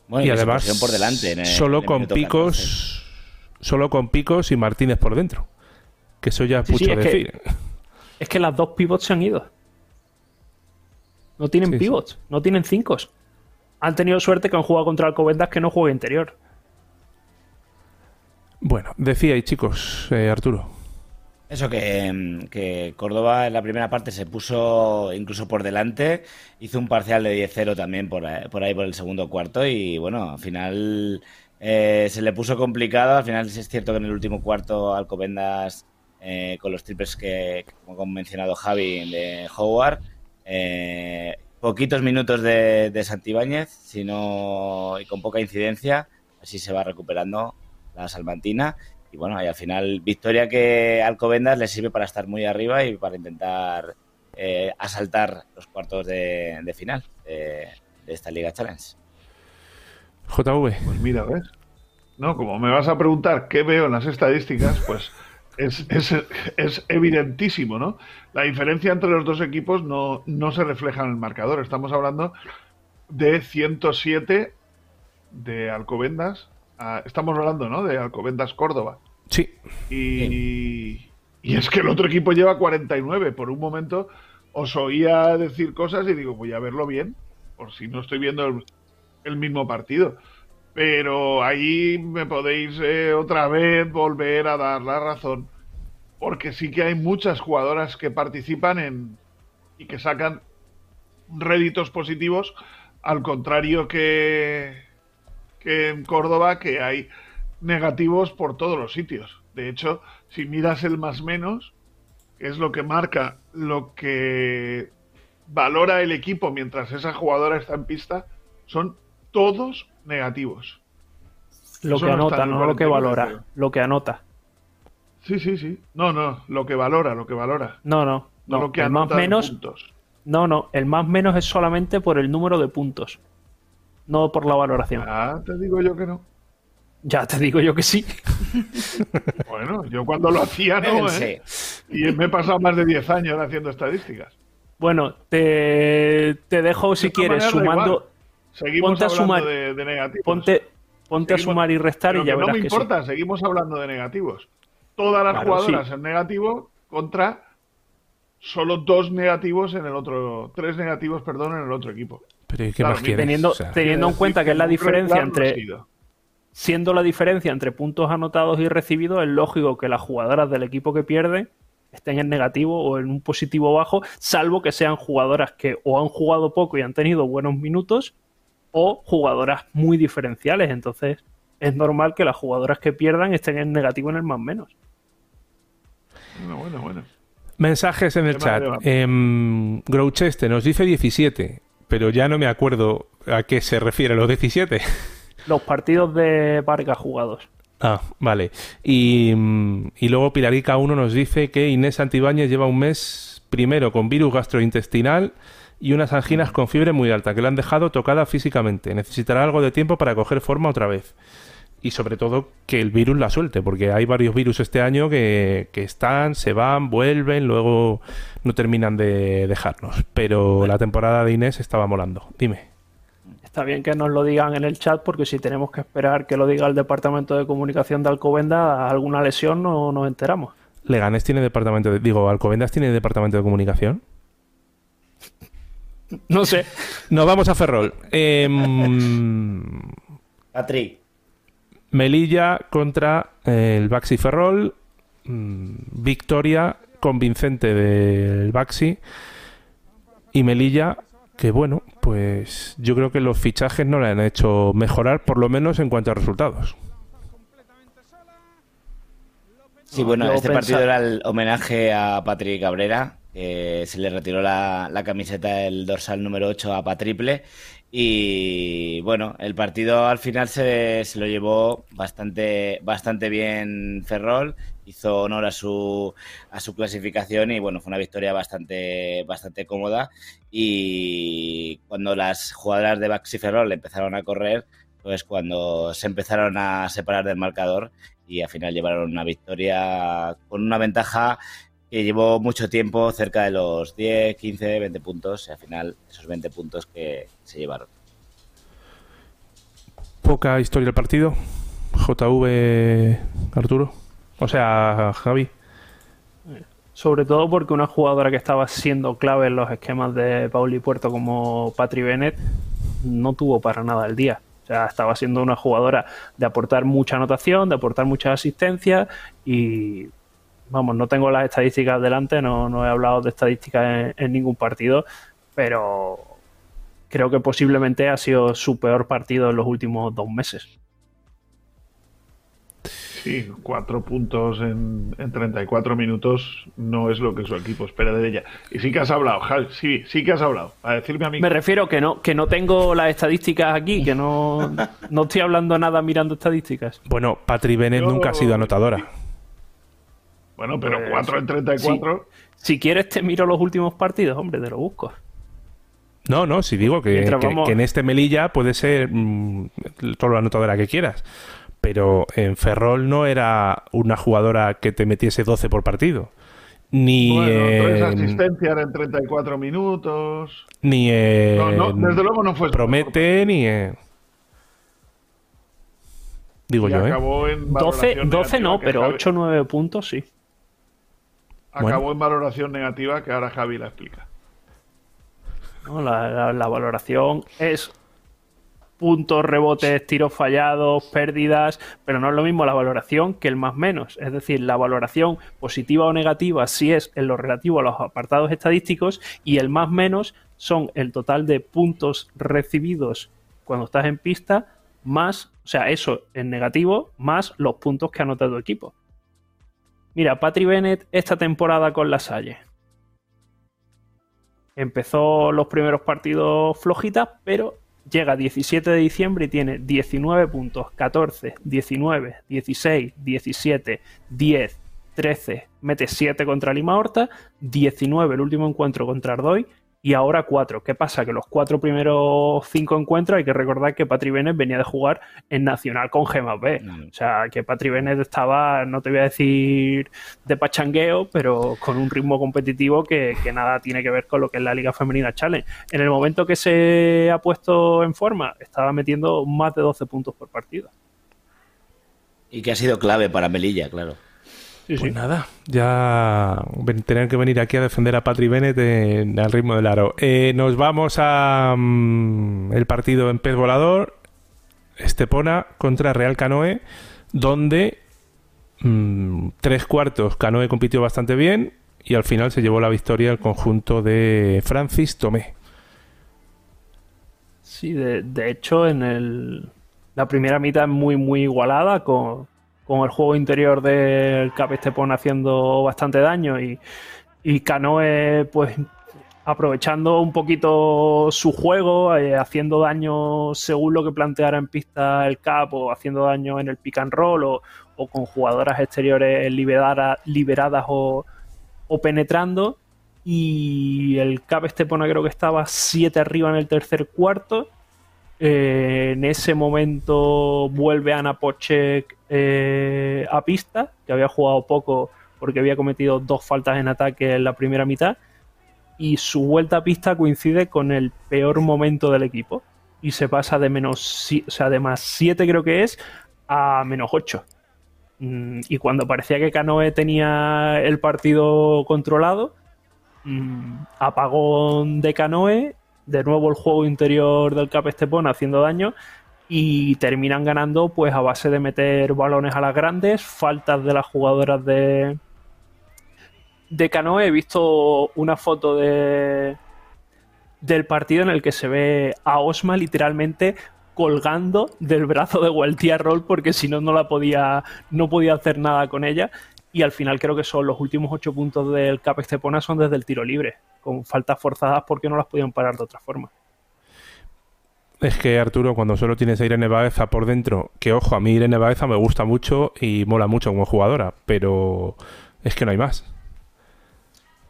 y, además, por delante solo con picos, solo con picos y Martínez por dentro. Que eso ya es mucho decir. es que las dos pivots se han ido. No tienen pivots, no tienen cinco. Han tenido suerte que han jugado contra Alcobendas que no juega interior. Bueno, decíais chicos, eh, Arturo. Eso que, que, Córdoba en la primera parte se puso incluso por delante, hizo un parcial de 10-0 también por, ahí por el segundo cuarto y bueno, al final eh, se le puso complicado, al final es cierto que en el último cuarto Alcobendas eh, con los triples que, como ha mencionado Javi, de Howard, eh, poquitos minutos de, de Santibáñez, sino, y con poca incidencia, así se va recuperando la Salmantina y bueno, y al final victoria que Alcobendas le sirve para estar muy arriba y para intentar eh, asaltar los cuartos de, final de, esta Liga Challenge. JV. Pues mira, ¿ves? No, como me vas a preguntar qué veo en las estadísticas, pues es, es, evidentísimo, ¿no? La diferencia entre los dos equipos no, no se refleja en el marcador. Estamos hablando de 107 de Alcobendas estamos hablando, ¿no? De Alcobendas Córdoba. Sí. Y, y, es que el otro equipo lleva 49. Por un momento os oía decir cosas y digo, voy a verlo bien, por si no estoy viendo el, mismo partido. Pero ahí me podéis eh, otra vez volver a dar la razón, porque sí que hay muchas jugadoras que participan en y que sacan réditos positivos, al contrario que, que en Córdoba, que hay negativos por todos los sitios. De hecho, si miras el más menos, que es lo que marca lo que valora el equipo mientras esa jugadora está en pista, son todos negativos. Lo que anota, no lo que valora, lo que anota. Sí, sí, sí. No, no, lo que valora, lo que valora. No, no. No, lo que el más menos. No, no, el más menos es solamente por el número de puntos no por la valoración. Ah, te digo yo que no. Ya te digo yo que sí. bueno, yo cuando lo hacía no, ¿eh? Y me he pasado más de 10 años haciendo estadísticas. Bueno, te, dejo si quieres sumando. Seguimos ponte a sumar, de, negativos. Ponte, ponte a sumar y restar y ya verás. No me importa, seguimos hablando de negativos. Todas las jugadoras en negativo contra solo dos negativos en el otro, tres negativos, perdón, en el otro equipo. Teniendo, teniendo en cuenta que es la diferencia entre. Siendo la diferencia entre puntos anotados y recibidos, es lógico que las jugadoras del equipo que pierde estén en negativo o en un positivo bajo, salvo que sean jugadoras que o han jugado poco y han tenido buenos minutos, o jugadoras muy diferenciales. Entonces, es normal que las jugadoras que pierdan estén en negativo en el más menos. Bueno, bueno, bueno. Mensajes en el chat. Eh, Groucheste nos dice 17 pero ya no me acuerdo a qué se refiere los 17. Los partidos de Vargas jugados. Ah, vale. Y, y luego Pilarica 1 nos dice que Inés Antibáñez lleva un mes primero con virus gastrointestinal y unas anginas con fiebre muy alta que le han dejado tocada físicamente. Necesitará algo de tiempo para coger forma otra vez y sobre todo que el virus la suelte, porque hay varios virus este año que, están, se van, vuelven, luego no terminan de dejarnos. Pero la temporada de Inés estaba molando. Dime. Está bien que nos lo digan en el chat, porque si tenemos que esperar que lo diga el Departamento de Comunicación de Alcobenda, alguna lesión no nos enteramos. ¿Leganes tiene departamento de... Digo, ¿Alcobendas tiene departamento de comunicación? No sé. Nos vamos a Ferrol. Em, Patrick. Melilla contra el Baxi Ferrol. Mm, victoria convincente del Baxi. Y Melilla, que bueno, pues yo creo que los fichajes no le han hecho mejorar, por lo menos en cuanto a resultados. Sí, bueno, Yo este partido era el homenaje a Patrick Cabrera. Que se le retiró la, camiseta, el dorsal número 8 a Patriple. Y bueno, el partido al final se, se lo llevó bastante, bastante bien Ferrol. Hizo honor a su, a su clasificación y bueno, fue una victoria bastante, bastante cómoda. Y cuando las jugadoras de Baxi Ferrol empezaron a correr, pues cuando se empezaron a separar del marcador y al final llevaron una victoria con una ventaja que llevó mucho tiempo, cerca de los 10, 15, 20 puntos, y al final esos 20 puntos que se llevaron. Poca historia del partido. JV Arturo. O sea, Javi. Sobre todo porque una jugadora que estaba siendo clave en los esquemas de Pauli Puerto como Patri Bennett no tuvo para nada el día. O sea, estaba siendo una jugadora de aportar mucha anotación, de aportar mucha asistencia y vamos, no tengo las estadísticas delante, no, no he hablado de estadísticas en, en ningún partido, pero creo que posiblemente ha sido su peor partido en los últimos dos meses. Sí, cuatro puntos en, en 34 minutos no es lo que su equipo espera de ella. Y sí que has hablado, Javi, sí, sí que has hablado. A decirme a mí. Me refiero que no, que no tengo las estadísticas aquí, que no, no estoy hablando nada mirando estadísticas. Bueno, Patri Bennett Yo- nunca ha sido anotadora. Bueno, pero Pues, 4 en 34. Si quieres te miro los últimos partidos, hombre, te lo busco. No, no, si digo que, Mientras que- vamos- que en este Melilla puede ser mm, toda la anotadora que quieras. Pero en Ferrol no era una jugadora que te metiese 12 por partido. Ni Bueno, tres en, asistencias en 34 minutos. ni en No, no, desde luego no fue Promete ni. Digo Y yo, ¿eh? en 12, valoración 12 no, pero Javi- 8 o 9 puntos sí. Acabó Bueno. en valoración negativa que ahora Javi la explica. ¿no? La, la- la valoración es puntos, rebotes, tiros fallados, pérdidas, pero no es lo mismo la valoración que el más menos. Es decir, la valoración positiva o negativa sí es en lo relativo a los apartados estadísticos y el más menos son el total de puntos recibidos cuando estás en pista más, o sea, eso en negativo, más los puntos que anota tu equipo. Mira, Patri Bennett esta temporada con la Salle. Empezó los primeros partidos flojitas, pero llega 17 de diciembre y tiene 19 puntos, 14, 19, 16, 17, 10, 13, mete 7 contra Lima Horta, 19 el último encuentro contra Ardoy y ahora 4. ¿Qué pasa? Que los cuatro primeros 5 encuentros hay que recordar que Patri Bennett venía de jugar en Nacional con Gemas B. Mm. O sea, que Patri Bennett estaba, no te voy a decir de pachangueo, pero con un ritmo competitivo que, que nada tiene que ver con lo que es la Liga Femenina Challenge. En el momento que se ha puesto en forma, estaba metiendo más de 12 puntos por partido. Y que ha sido clave para Melilla, claro. Sí, Pues nada, ya tener que venir aquí a defender a Patri Bennett en- al ritmo del aro. Eh, nos vamos a mm, el partido en pez volador, Estepona contra Real Canoe, donde mm, tres cuartos Canoe compitió bastante bien y al final se llevó la victoria el conjunto de Francis Tomé. Sí, de, de hecho, en el, la primera mitad es muy, muy igualada, con, con el juego interior del Cap Estepona haciendo bastante daño y, y Canoe, pues, aprovechando un poquito su juego, eh, haciendo daño según lo que planteara en pista el Cap, o haciendo daño en el pick and roll, o, con jugadoras exteriores liberadas, liberadas o, penetrando y el Cap Estepona creo que estaba 7 arriba en el tercer cuarto. Eh, en ese momento vuelve Ana Pochek eh, a pista, que había jugado poco porque había cometido dos faltas en ataque en la primera mitad. Y su vuelta a pista coincide con el peor momento del equipo. Y se pasa de menos, o sea, de más 7 creo que es, a menos 8. Mm, Y cuando parecía que Canoe tenía el partido controlado, mm, apagón de Canoe de nuevo el juego interior del Cap Estepona haciendo daño y terminan ganando pues a base de meter balones a las grandes, faltas de las jugadoras de de Canoe. He visto una foto de del partido en el que se ve a Osma literalmente colgando del brazo de Gualtía Roll porque si no no la podía no podía hacer nada con ella y al final creo que son los últimos ocho puntos del Cap Estepona son desde el tiro libre con faltas forzadas porque no las podían parar de otra forma. Es que Arturo, cuando solo tienes a Irene Baeza por dentro, que ojo, a mí Irene Baeza me gusta mucho y mola mucho como jugadora, pero es que no hay más.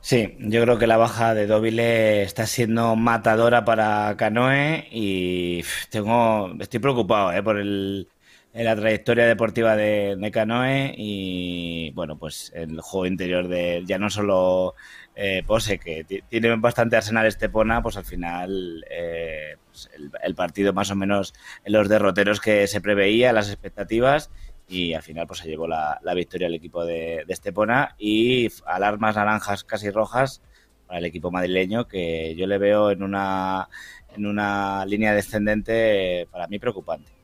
Sí, yo creo que la baja de Dobile está siendo matadora para Canoe y tengo, estoy preocupado ¿eh? por el, la trayectoria deportiva de, de, Canoe y bueno, pues el juego interior de ya no solo eh, Pose, que tiene bastante arsenal Estepona, pues al final eh, pues el, partido más o menos en los derroteros que se preveía, las expectativas y al final pues se llevó la, la victoria al equipo de, de, Estepona y alarmas naranjas casi rojas para el equipo madrileño que yo le veo en una, en una línea descendente para mí preocupante.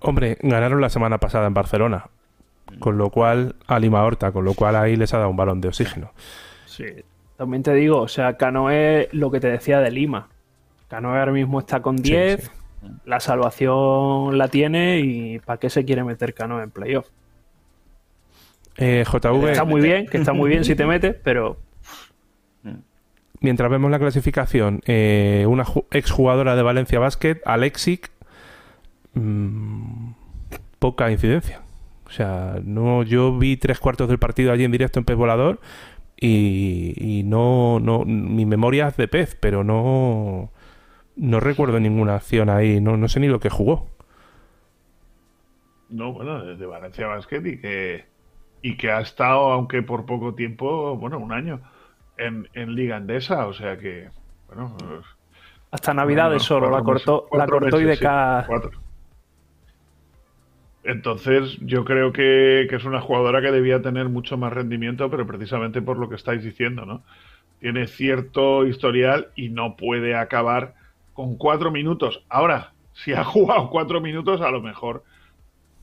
Hombre, ganaron la semana pasada en Barcelona, con lo cual a Lima Horta, con lo cual ahí les ha dado un balón de oxígeno. Sí, también te digo, o sea, Canoe, lo que te decía de Lima. Canoe ahora mismo está con 10, sí, sí. la salvación la tiene y ¿para qué se quiere meter Canoe en playoff? Eh, JV. Está muy bien, que está muy bien si te metes, pero. Mientras vemos la clasificación, eh, una exjugadora de Valencia Basket, Alexic, mmm, poca incidencia. O sea, no, yo vi tres cuartos del partido allí en directo en Pez Volador y, y no, no, mi memoria es de pez, pero no, no recuerdo ninguna acción ahí, no, no sé ni lo que jugó. No, bueno, desde Valencia Basket y que, y que ha estado, aunque por poco tiempo, bueno, un año, en, en Liga Andesa, o sea que, bueno. Hasta Navidades solo, la cortó, la cortó y de cada. Sí, entonces, yo creo que, que, es una jugadora que debía tener mucho más rendimiento, pero precisamente por lo que estáis diciendo, ¿no? Tiene cierto historial y no puede acabar con cuatro minutos. Ahora, si ha jugado cuatro minutos, a lo mejor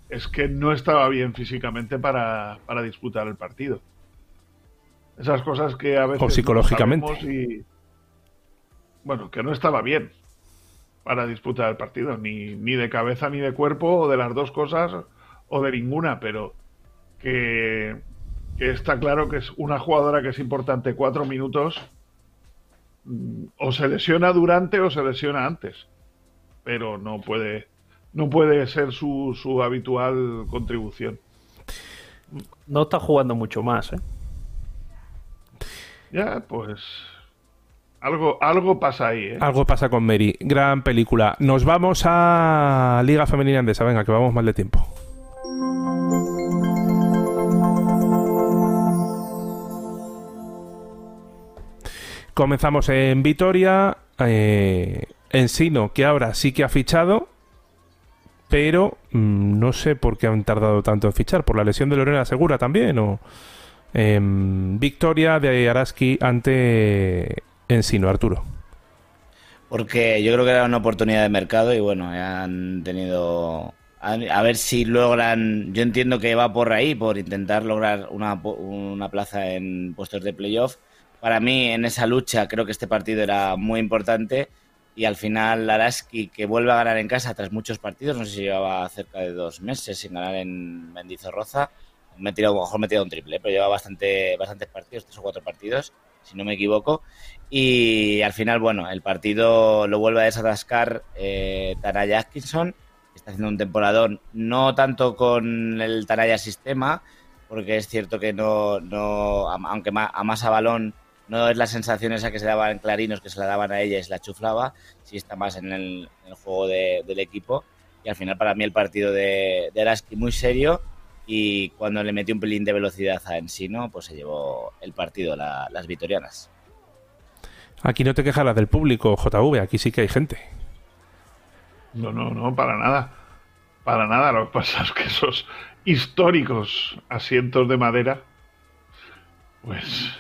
es que no estaba bien físicamente para, para disputar el partido. Esas cosas que a veces. O psicológicamente. No y, bueno, que no estaba bien para disputar el partido, ni, ni de cabeza ni de cuerpo, o de las dos cosas, o de ninguna, pero que, que está claro que es una jugadora que es importante cuatro minutos, o se lesiona durante o se lesiona antes, pero no puede, no puede ser su, su habitual contribución. No está jugando mucho más, ¿eh? Ya, pues algo, algo pasa ahí, ¿eh? Algo pasa con Mary. Gran película. Nos vamos a Liga Femenina Andesa. Venga, que vamos mal de tiempo. Comenzamos en Vitoria. Eh, en Sino, que ahora sí que ha fichado. Pero mmm, no sé por qué han tardado tanto en fichar. ¿Por la lesión de Lorena Segura también? ¿O...? Eh, victoria de Araski ante Ensino, Arturo. Porque yo creo que era una oportunidad de mercado y bueno, han tenido... A ver si logran... Yo entiendo que va por ahí, por intentar lograr una, una plaza en puestos de playoff. Para mí, en esa lucha, creo que este partido era muy importante y al final Araski, que vuelve a ganar en casa tras muchos partidos, no sé si llevaba cerca de dos meses sin ganar en Mendizorroza, me he tirado, mejor me he tirado un triple, pero lleva bastante, bastantes partidos, tres o cuatro partidos, si no me equivoco. Y al final, bueno, el partido lo vuelve a desatascar eh, Taraya Atkinson, está haciendo un temporadón, no tanto con el Taraya sistema, porque es cierto que no, no aunque a más a balón no es la sensación esa que se daba en Clarinos, que se la daban a ella y se la chuflaba, sí está más en el, juego de, del equipo. Y al final, para mí, el partido de, de Araski muy serio y cuando le metió un pelín de velocidad a Ensino, pues se llevó el partido, la, las vitorianas. Aquí no te quejarás del público, JV, aquí sí que hay gente. No, no, no, para nada. Para nada, lo que pasa es que esos históricos asientos de madera, pues...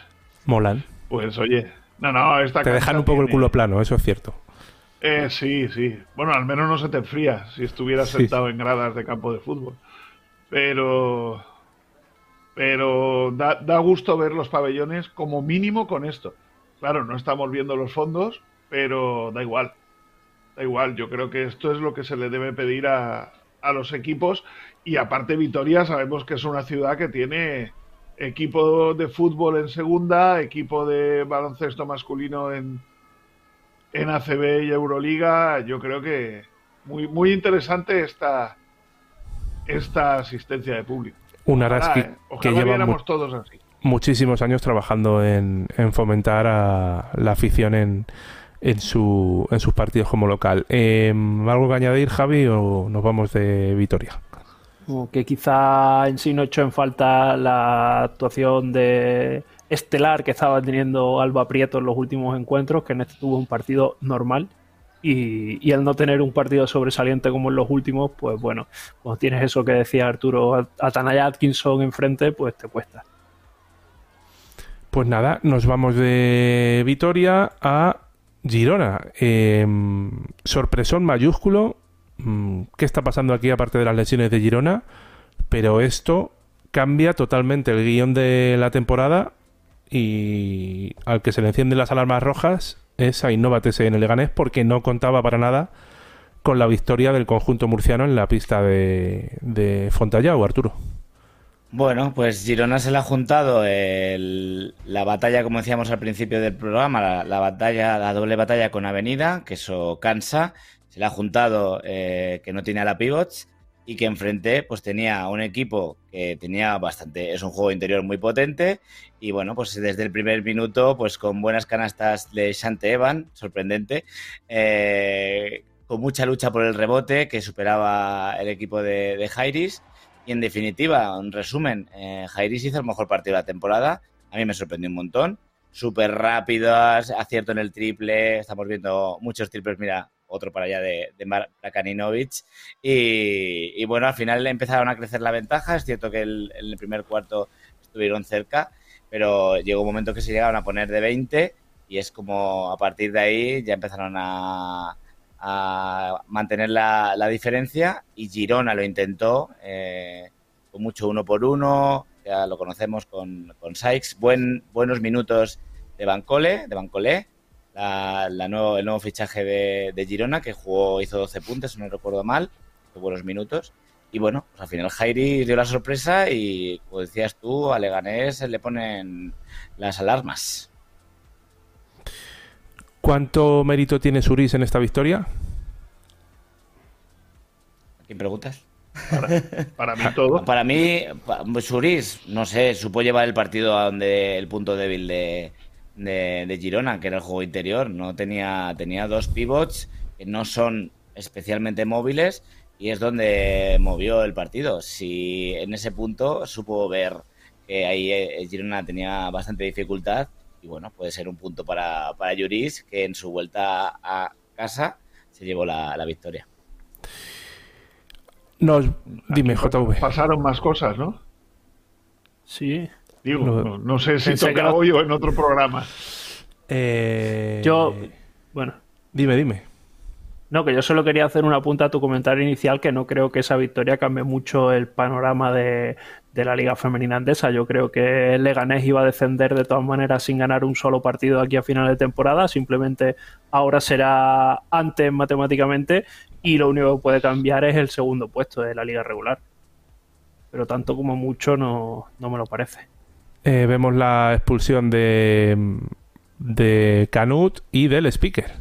Molan. Pues oye, no, no, esta Te dejan un poco tiene... el culo plano, eso es cierto. Eh, sí, sí. Bueno, al menos no se te enfría si estuvieras sentado en gradas de campo de fútbol. Pero. Pero da, da gusto ver los pabellones como mínimo con esto. Claro, no estamos viendo los fondos, pero da igual. Da igual, yo creo que esto es lo que se le debe pedir a, a los equipos. Y aparte, Vitoria, sabemos que es una ciudad que tiene equipo de fútbol en segunda, equipo de baloncesto masculino en, en ACB y Euroliga. Yo creo que muy, muy interesante esta, esta asistencia de público. Un Araski eh, que lleva mu todos así. muchísimos años trabajando en, en fomentar a la afición en, en, su, en sus partidos como local. Eh, ¿Algo que añadir, Javi, o nos vamos de Vitoria? que quizá en sí no echó en falta la actuación de estelar que estaba teniendo Alba Prieto en los últimos encuentros, que en este tuvo un partido normal. Y, al no tener un partido sobresaliente como en los últimos, pues bueno, cuando tienes eso que decía Arturo, a Tanaya Atkinson enfrente, pues te cuesta. Pues nada, nos vamos de Vitoria a Girona. Eh, sorpresón mayúsculo. Mm, ¿Qué está pasando aquí aparte de las lesiones de Girona? Pero esto cambia totalmente el guion de la temporada y al que se le encienden las alarmas rojas es a Innovates en el Leganés porque no contaba para nada con la victoria del conjunto murciano en la pista de, de Fontallao, Arturo. Bueno, pues Girona se le ha juntado la batalla, como decíamos al principio del programa, la, la, batalla, la doble batalla con Avenida, que eso cansa. Se le ha juntado eh, que no tenía la pivots y que enfrente pues tenía un equipo que tenía bastante, es un juego interior muy potente y bueno, pues desde el primer minuto pues con buenas canastas de Shante Evan, sorprendente, eh, con mucha lucha por el rebote que superaba el equipo de, de Jairis y en definitiva, en resumen, eh, Jairis hizo el mejor partido de la temporada, a mí me sorprendió un montón, súper rápidas, acierto en el triple, estamos viendo muchos triples, mira, otro para allá de, de Markaninovic. Y, bueno, al final empezaron a crecer la ventaja. Es cierto que el, en el primer cuarto estuvieron cerca, pero llegó un momento que se llegaron a poner de 20 y es como a partir de ahí ya empezaron a, mantener la, la, diferencia y Girona lo intentó eh, con mucho uno por uno, ya lo conocemos con, con Sykes, Buen, buenos minutos de Bancole, de Bancolé, la, la nuevo, el nuevo fichaje de, de, Girona, que jugó, hizo 12 puntos, si no recuerdo mal, hizo buenos minutos. Y bueno, pues al final Jairi dio la sorpresa y, como decías tú, a Leganés le ponen las alarmas. ¿Cuánto mérito tiene Suris en esta victoria? ¿A quién preguntas? Para, para, mí todo. Para mí, Suris, no sé, supo llevar el partido a donde el punto débil de, de, de, Girona, que era el juego interior. No tenía, tenía dos pivots que no son especialmente móviles y es donde movió el partido. Si en ese punto supo ver que ahí eh, Girona tenía bastante dificultad y bueno, puede ser un punto para, para Juris que en su vuelta a casa se llevó la, la victoria. Nos, dime, JV. Pasaron más cosas, ¿no? Sí. Digo, no, no sé si toca hoy o en otro programa. Eh... Yo, bueno. Dime, dime. No, que yo solo quería hacer una punta a tu comentario inicial, que no creo que esa victoria cambie mucho el panorama de, de la Liga Femenina Andesa. Yo creo que el Leganés iba a descender de todas maneras sin ganar un solo partido aquí a final de temporada. Simplemente ahora será antes matemáticamente y lo único que puede cambiar es el segundo puesto de la liga regular. Pero tanto como mucho no, no me lo parece. Eh, vemos la expulsión de, de Canut y del speaker.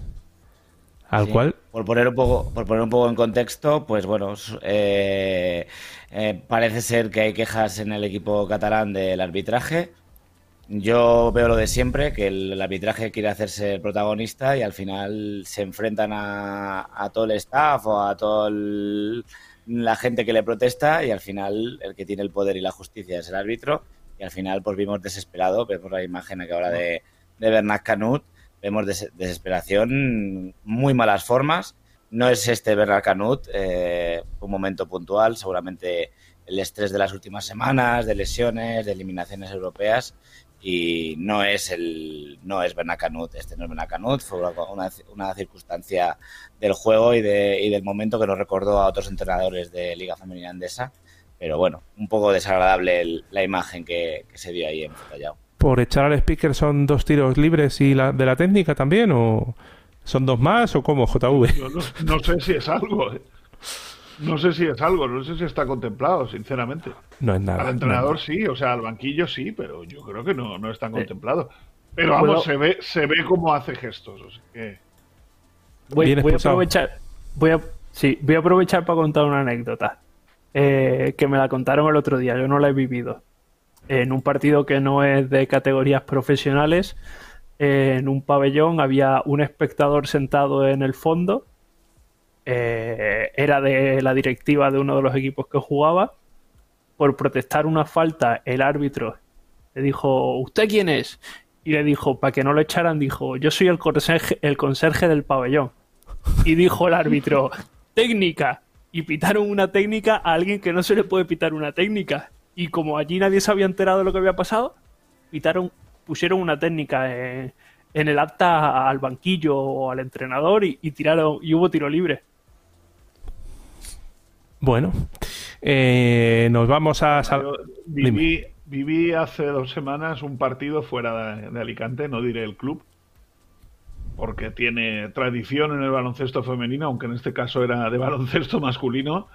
Al sí, cual. Por poner, un poco, por poner un poco en contexto, pues bueno, eh, eh, parece ser que hay quejas en el equipo catalán del arbitraje. Yo veo lo de siempre, que el, el, arbitraje quiere hacerse protagonista y al final se enfrentan a, a todo el staff o a toda la gente que le protesta y al final el que tiene el poder y la justicia es el árbitro al final pues vimos desesperado, vemos la imagen que ahora de, de Bernat Canut, vemos des, desesperación, muy malas formas, no es este Bernat Canut, eh, un momento puntual, seguramente el estrés de las últimas semanas, de lesiones, de eliminaciones europeas y no es el no es Benacanut, este no es Benacanut, fue una, una, circunstancia del juego y, de, y del momento que nos recordó a otros entrenadores de Liga Femenina Andesa, pero bueno, un poco desagradable la imagen que, se dio ahí en Callao. ¿Por echar al speaker son dos tiros libres y la, de la técnica también o son dos más o cómo, JV? no, sé si es algo. ¿eh? No sé si es algo, no sé si está contemplado, sinceramente. No es nada. Al entrenador sí, o sea, al banquillo sí, pero yo creo que no, no está contemplado. Pero vamos, se ve, se ve cómo hace gestos. voy, a aprovechar, voy a, sí, voy a aprovechar para contar una anécdota. Eh, que me la contaron el otro día, yo no la he vivido. En un partido que no es de categorías profesionales, en un pabellón había un espectador sentado en el fondo eh, era de la directiva de uno de los equipos que jugaba. Por protestar una falta, el árbitro le dijo, ¿usted quién es? Y le dijo, para que no lo echaran, dijo, yo soy el conserje del pabellón. Y dijo el árbitro, técnica. Y pitaron una técnica a alguien que no se le puede pitar una técnica. Y como allí nadie se había enterado de lo que había pasado, pitaron, pusieron una técnica en, el acta al banquillo o al entrenador y, y tiraron, y hubo tiro libre. Bueno, eh, nos vamos a... Viví, viví, hace dos semanas un partido fuera de, Alicante, no diré el club, porque tiene tradición en el baloncesto femenino, aunque en este caso era de baloncesto masculino,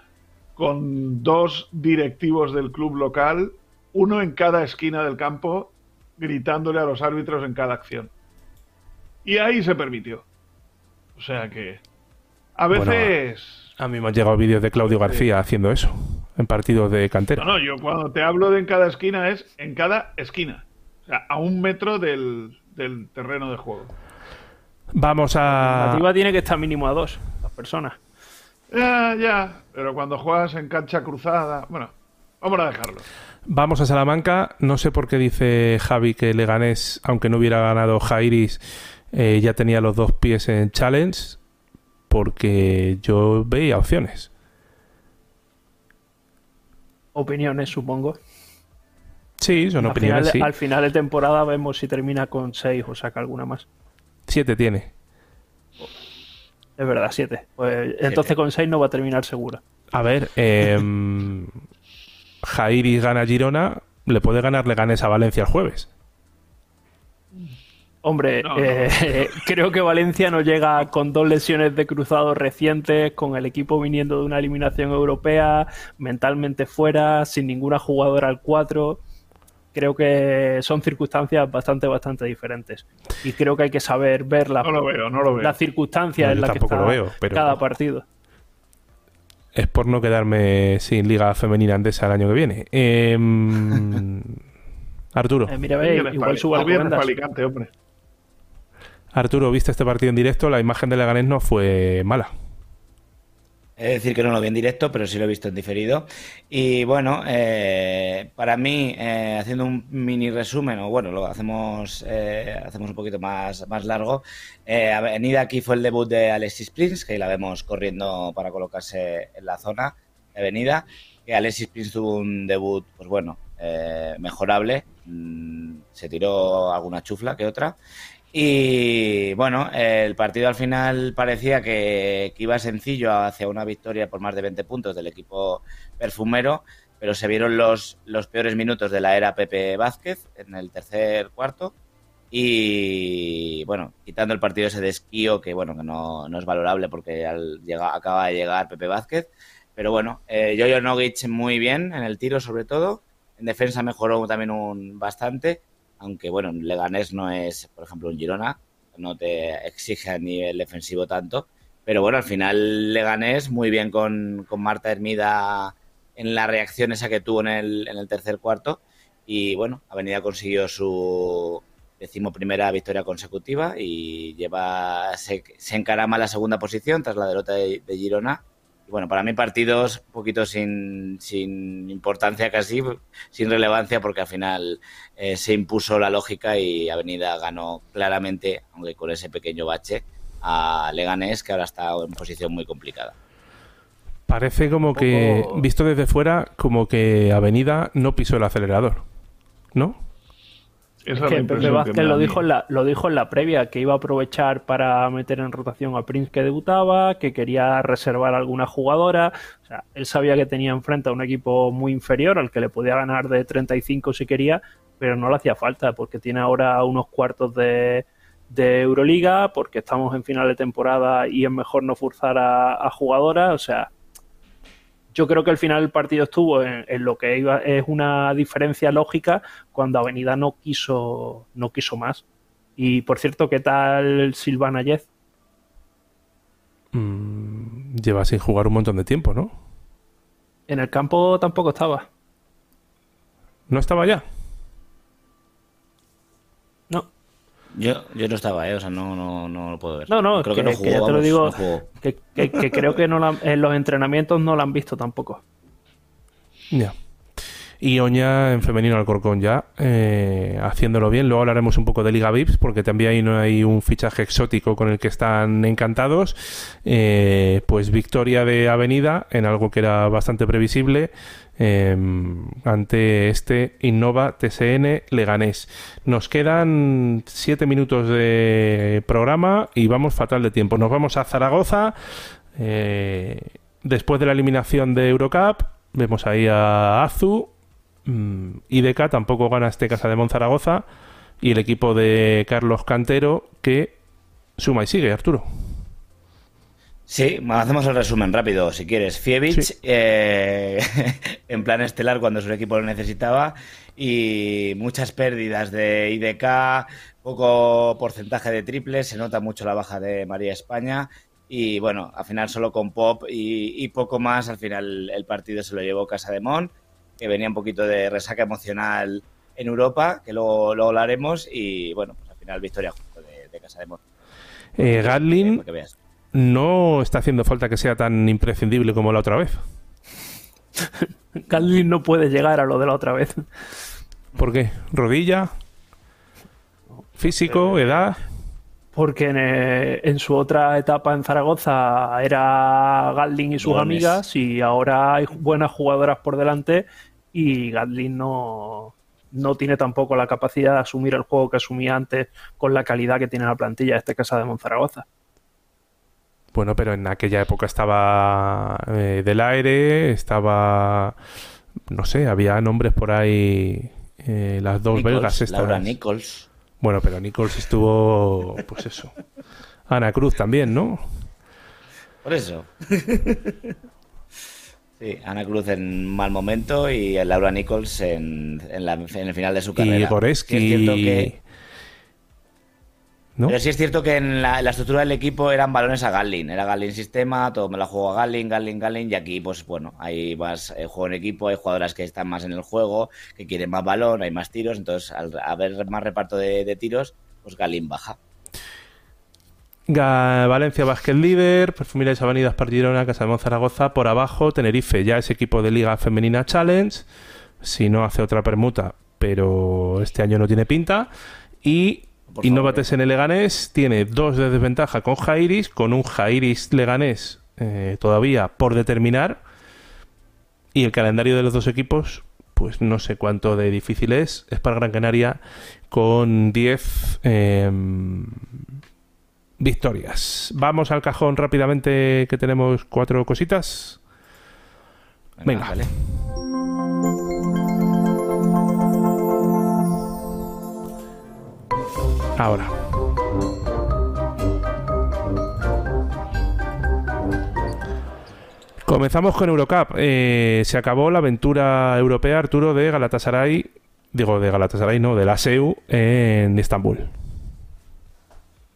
con dos directivos del club local, uno en cada esquina del campo, gritándole a los árbitros en cada acción. Y ahí se permitió. O sea que a veces... A mí me han llegado vídeos de Claudio García haciendo eso en partidos de cantera. No, no, yo cuando te hablo de en cada esquina es en cada esquina. O sea, a un metro del, terreno de juego. Vamos a. La tiene que estar mínimo a dos, las personas. Ya, ya. Pero cuando juegas en cancha cruzada. Bueno, vamos a dejarlo. Vamos a Salamanca. No sé por qué dice Javi que Leganés, aunque no hubiera ganado Jairis, eh, ya tenía los dos pies en Challenge porque yo veía opciones. Opiniones, supongo. Sí, son opiniones. Al final de temporada vemos si termina con 6 o saca alguna más. 7 tiene. Es verdad, 7. Pues, entonces con 6 no va a terminar segura. A ver, eh, Jairis gana Girona, le puede ganar Leganes a Valencia el jueves. Hombre, eh, creo que Valencia no llega con dos lesiones de cruzado recientes, con el equipo viniendo de una eliminación europea, mentalmente fuera, sin ninguna jugadora al 4. Creo que son circunstancias bastante, bastante diferentes. Y creo que hay que saber ver la, las circunstancias en las que está cada partido. Es por no quedarme sin Liga Femenina Andesa el año que viene. Arturo. Eh, mira, igual suba Alicante, hombre. Arturo, viste este partido en directo, la imagen de Leganés no fue mala. Es decir, que no lo vi en directo, pero sí lo he visto en diferido. Y bueno, eh, para mí, eh, haciendo un mini resumen, o bueno, lo hacemos, eh, hacemos un poquito más, más largo. Avenida aquí fue el debut de Alexis Prince, que ahí la vemos corriendo para colocarse en la zona de Avenida. Que Alexis Prince tuvo un debut, pues bueno, mejorable. Mm, se tiró alguna chufla que otra. Y bueno, el partido al final parecía que, iba sencillo hacia una victoria por más de 20 puntos del equipo perfumero, pero se vieron los, los peores minutos de la era Pepe Vázquez en el tercer cuarto. Y bueno, quitando el partido ese de que bueno, que no, es valorable porque al acaba de llegar Pepe Vázquez. Pero bueno, eh, Jojo Nogic muy bien en el tiro sobre todo. En defensa mejoró también un bastante aunque bueno, Leganés no es, por ejemplo, un Girona, no te exige a nivel defensivo tanto, pero bueno, al final Leganés muy bien con, Marta Hermida en la reacción esa que tuvo en el, en el tercer cuarto y bueno, Avenida consiguió su decimoprimera victoria consecutiva y lleva se, se encarama la segunda posición tras la derrota de Girona bueno, para mí partidos un poquito sin, sin importancia casi, sin relevancia, porque al final eh, se impuso la lógica y Avenida ganó claramente, aunque con ese pequeño bache, a Leganés, que ahora está en posición muy complicada. Parece como que, visto desde fuera, como que Avenida no pisó el acelerador, ¿no? Es que Pepe Vázquez lo dijo, en la, lo dijo en la previa, que iba a aprovechar para meter en rotación a Prince que debutaba, que quería reservar alguna jugadora. O sea, él sabía que tenía enfrente a un equipo muy inferior, al que le podía ganar de 35 si quería, pero no le hacía falta, porque tiene ahora unos cuartos de, Euroliga, porque estamos en final de temporada y es mejor no forzar a, a jugadoras. O sea, yo creo que al final el partido estuvo en, lo que iba, es una diferencia lógica cuando Avenida no quiso, no quiso más. Y por cierto, ¿qué tal Silvana Yez? Mm, lleva sin jugar un montón de tiempo, ¿no? En el campo tampoco estaba. ¿No estaba ya? Yo, yo no estaba, ¿eh? o sea, no, no, no lo puedo ver. No, no, creo que, no jugó, ya te lo digo, que, que, creo que no en los entrenamientos no lo han visto tampoco. Ya. Y Oña en femenino Alcorcón ya, eh, haciéndolo bien. Luego hablaremos un poco de Liga Vips, porque también ahí no hay un fichaje exótico con el que están encantados. Eh, pues victoria de Avenida en algo que era bastante previsible. Em, ante este Innova TSN Leganés. Nos quedan siete minutos de programa y vamos fatal de tiempo. Nos vamos a Zaragoza. Eh, después de la eliminación de Eurocup, vemos ahí a Azu. Mm, IDK tampoco gana este Casa de Monzaragoza. Y el equipo de Carlos Cantero que suma y sigue, Arturo. Sí, hacemos el resumen rápido, si quieres. Fievich, eh, en plan estelar cuando su equipo lo necesitaba, y muchas pérdidas de IDK, poco porcentaje de triples, se nota mucho la baja de María España, y bueno, al final solo con Pop y, poco más, al final el partido se lo llevó Casa de Mon, que venía un poquito de resaca emocional en Europa, que luego, lo hablaremos, y bueno, pues al final victoria justo de, Casa de Mon. Eh, Gatlin no está haciendo falta que sea tan imprescindible como la otra vez. Gatlin no puede llegar a lo de la otra vez. ¿Por qué? ¿Rodilla? ¿Físico? Eh, ¿Edad? Porque eh, en, su otra etapa en Zaragoza era Gatlin y sus amigas y ahora hay buenas jugadoras por delante y Gatlin no, no tiene tampoco la capacidad de asumir el juego que asumía antes con la calidad que tiene la plantilla de este Casa de Monzaragoza. Bueno, pero en aquella época estaba eh, del aire, estaba, no sé, había nombres por ahí, eh, las dos belgas estas. Laura Nichols. Bueno, pero Nichols estuvo, pues eso. Ana Cruz también, ¿no? Por eso. sí, Ana Cruz en mal momento y Laura Nichols en, en, el final de su carrera. Y Goreski. Pero sí es cierto que en la, estructura del equipo eran balones a Gallin. Era Gallin sistema, todo me la juego a Gallin, Gallin, Gallin. Y aquí, pues bueno, hay más eh, juego en equipo, hay jugadoras que están más en el juego, que quieren más balón, hay más tiros. Entonces, al haber más reparto de, tiros, pues Gallin baja. Valencia Basket líder, Perfumiles Avenidas Partidona, Casa de Zaragoza, por abajo Tenerife, ya es equipo de Liga Femenina Challenge, si no hace otra permuta, pero este año no tiene pinta. Y Innovates en el Leganés tiene dos de desventaja con Jairis, con un Jairis Leganés eh, todavía por determinar. Y el calendario de los dos equipos, pues no sé cuánto de difícil es. Es para Gran Canaria con 10 em, victorias. Vamos al cajón rápidamente, que tenemos cuatro cositas. Venga. Venga. Ahora. Comenzamos con Eurocup. Eh, se acabó la aventura europea, Arturo, de Galatasaray, digo de Galatasaray, no, de la SEU en Estambul.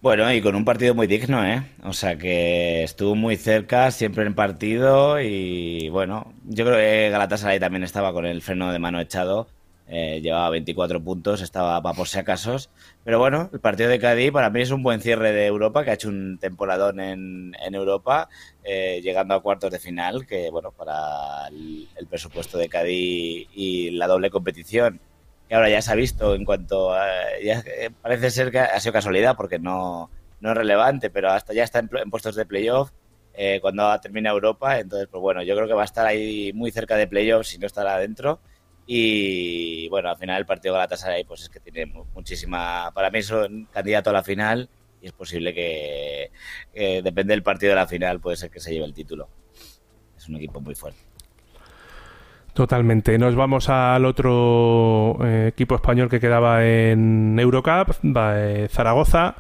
Bueno, y con un partido muy digno, ¿eh? O sea que estuvo muy cerca, siempre en partido y bueno, yo creo que Galatasaray también estaba con el freno de mano echado eh, llevaba 24 puntos, estaba para por si acaso. Pero bueno, el partido de Cádiz para mí es un buen cierre de Europa, que ha hecho un temporadón en, en Europa, eh, llegando a cuartos de final, que bueno, para el, presupuesto de Cádiz y la doble competición, que ahora ya se ha visto en cuanto a, ya, parece ser que ha sido casualidad porque no, no es relevante, pero hasta ya está en, puestos de playoff. Eh, cuando termine Europa, entonces pues bueno, yo creo que va a estar ahí muy cerca de playoffs si no estará adentro Y bueno, al final el partido Galatasaray, pues es que tiene muchísima. Para mí son candidato a la final y es posible que, depende del partido de la final, puede ser que se lleve el título. Es un equipo muy fuerte. Totalmente. Nos vamos al otro eh, equipo español que quedaba en Eurocup, eh, Zaragoza.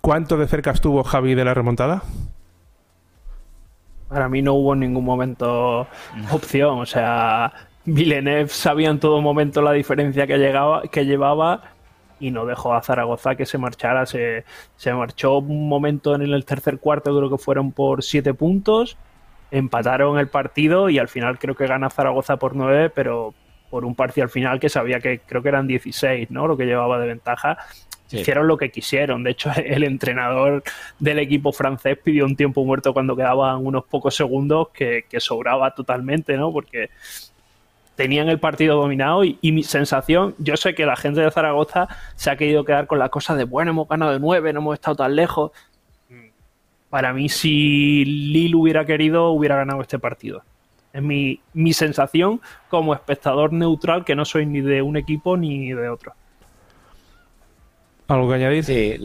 ¿Cuánto de cerca estuvo Javi de la remontada? Para mí no hubo en ningún momento opción. O sea, Villeneuve sabía en todo momento la diferencia que, llegaba, que llevaba y no dejó a Zaragoza que se marchara. Se, se marchó un momento en el tercer cuarto, creo que fueron por siete puntos empataron el partido y al final creo que gana Zaragoza por 9, pero por un parcial final que sabía que creo que eran 16, ¿no? Lo que llevaba de ventaja. Hicieron lo que quisieron. De hecho, el entrenador del equipo francés pidió un tiempo muerto cuando quedaban unos pocos segundos que, sobraba totalmente, ¿no? Porque tenían el partido dominado y, y, mi sensación, yo sé que la gente de Zaragoza se ha querido quedar con la cosa de, bueno, hemos ganado de 9, no hemos estado tan lejos para mí, si Lille hubiera querido, hubiera ganado este partido. Es mi, sensación como espectador neutral, que no soy ni de un equipo ni de otro. ¿Algo que añadir? Sí,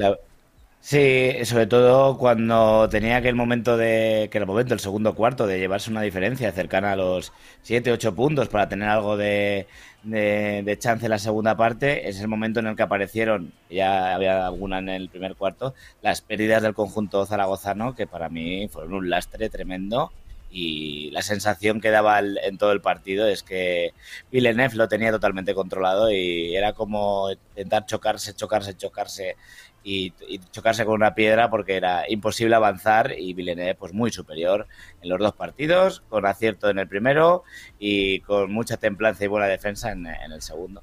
sí, sobre todo cuando tenía aquel momento de. que el momento, el segundo cuarto, de llevarse una diferencia cercana a los 7, 8 puntos para tener algo de, de, chance en la segunda parte es el momento en el que aparecieron, ya había alguna en el primer cuarto, las pérdidas del conjunto zaragozano, que para mí fueron un lastre tremendo. Y la sensación que daba en todo el partido es que Villeneuve lo tenía totalmente controlado y era como intentar chocarse, chocarse, chocarse y, chocarse con una piedra porque era imposible avanzar y Villeneuve pues muy superior en los dos partidos, con acierto en el primero y con mucha templanza y buena defensa en, el segundo.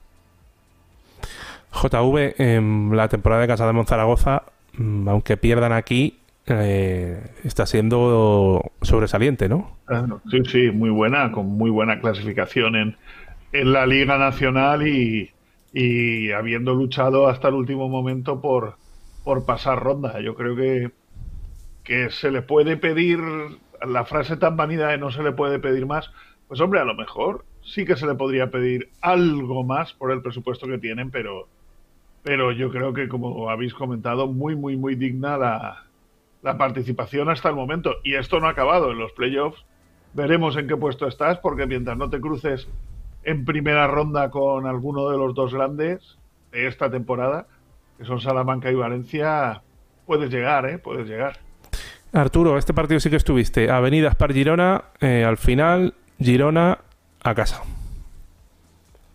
JV, en la temporada de Casa de Monzaragoza, mm, aunque pierdan aquí, eh, está siendo sobresaliente, ¿no? Sí, sí, muy buena, con muy buena clasificación en, en la Liga Nacional y, y habiendo luchado hasta el último momento por, por pasar ronda. Yo creo que, que se le puede pedir la frase tan vanida de no se le puede pedir más. Pues hombre, a lo mejor sí que se le podría pedir algo más por el presupuesto que tienen, pero, pero yo creo que, como habéis comentado, muy, muy, muy digna la, la participación hasta el momento. Y esto no ha acabado en los playoffs. Veremos en qué puesto estás, porque mientras no te cruces en primera ronda con alguno de los dos grandes de esta temporada, que son Salamanca y Valencia, puedes llegar, ¿eh? Puedes llegar. Arturo, este partido sí que estuviste. Avenida Spar Girona, eh, al final, Girona a casa.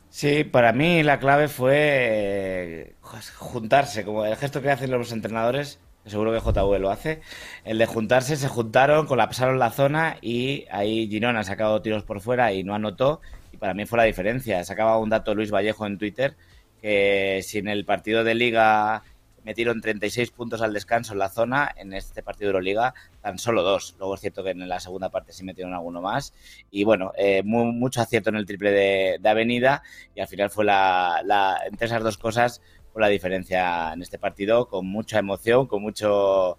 Sí, para mí la clave fue eh, juntarse, como el gesto que hacen los entrenadores, seguro que JV lo hace, el de juntarse, se juntaron, colapsaron la zona y ahí Girona ha sacado tiros por fuera y no anotó, y para mí fue la diferencia. Sacaba un dato Luis Vallejo en Twitter que si en el partido de liga metieron 36 puntos al descanso en la zona, en este partido de Euroliga tan solo dos. Luego es cierto que en la segunda parte sí metieron alguno más. Y bueno, eh, mucho acierto en el triple de, Avenida y al final fue la, entre esas dos cosas la diferencia en este partido, con mucha emoción, con mucho,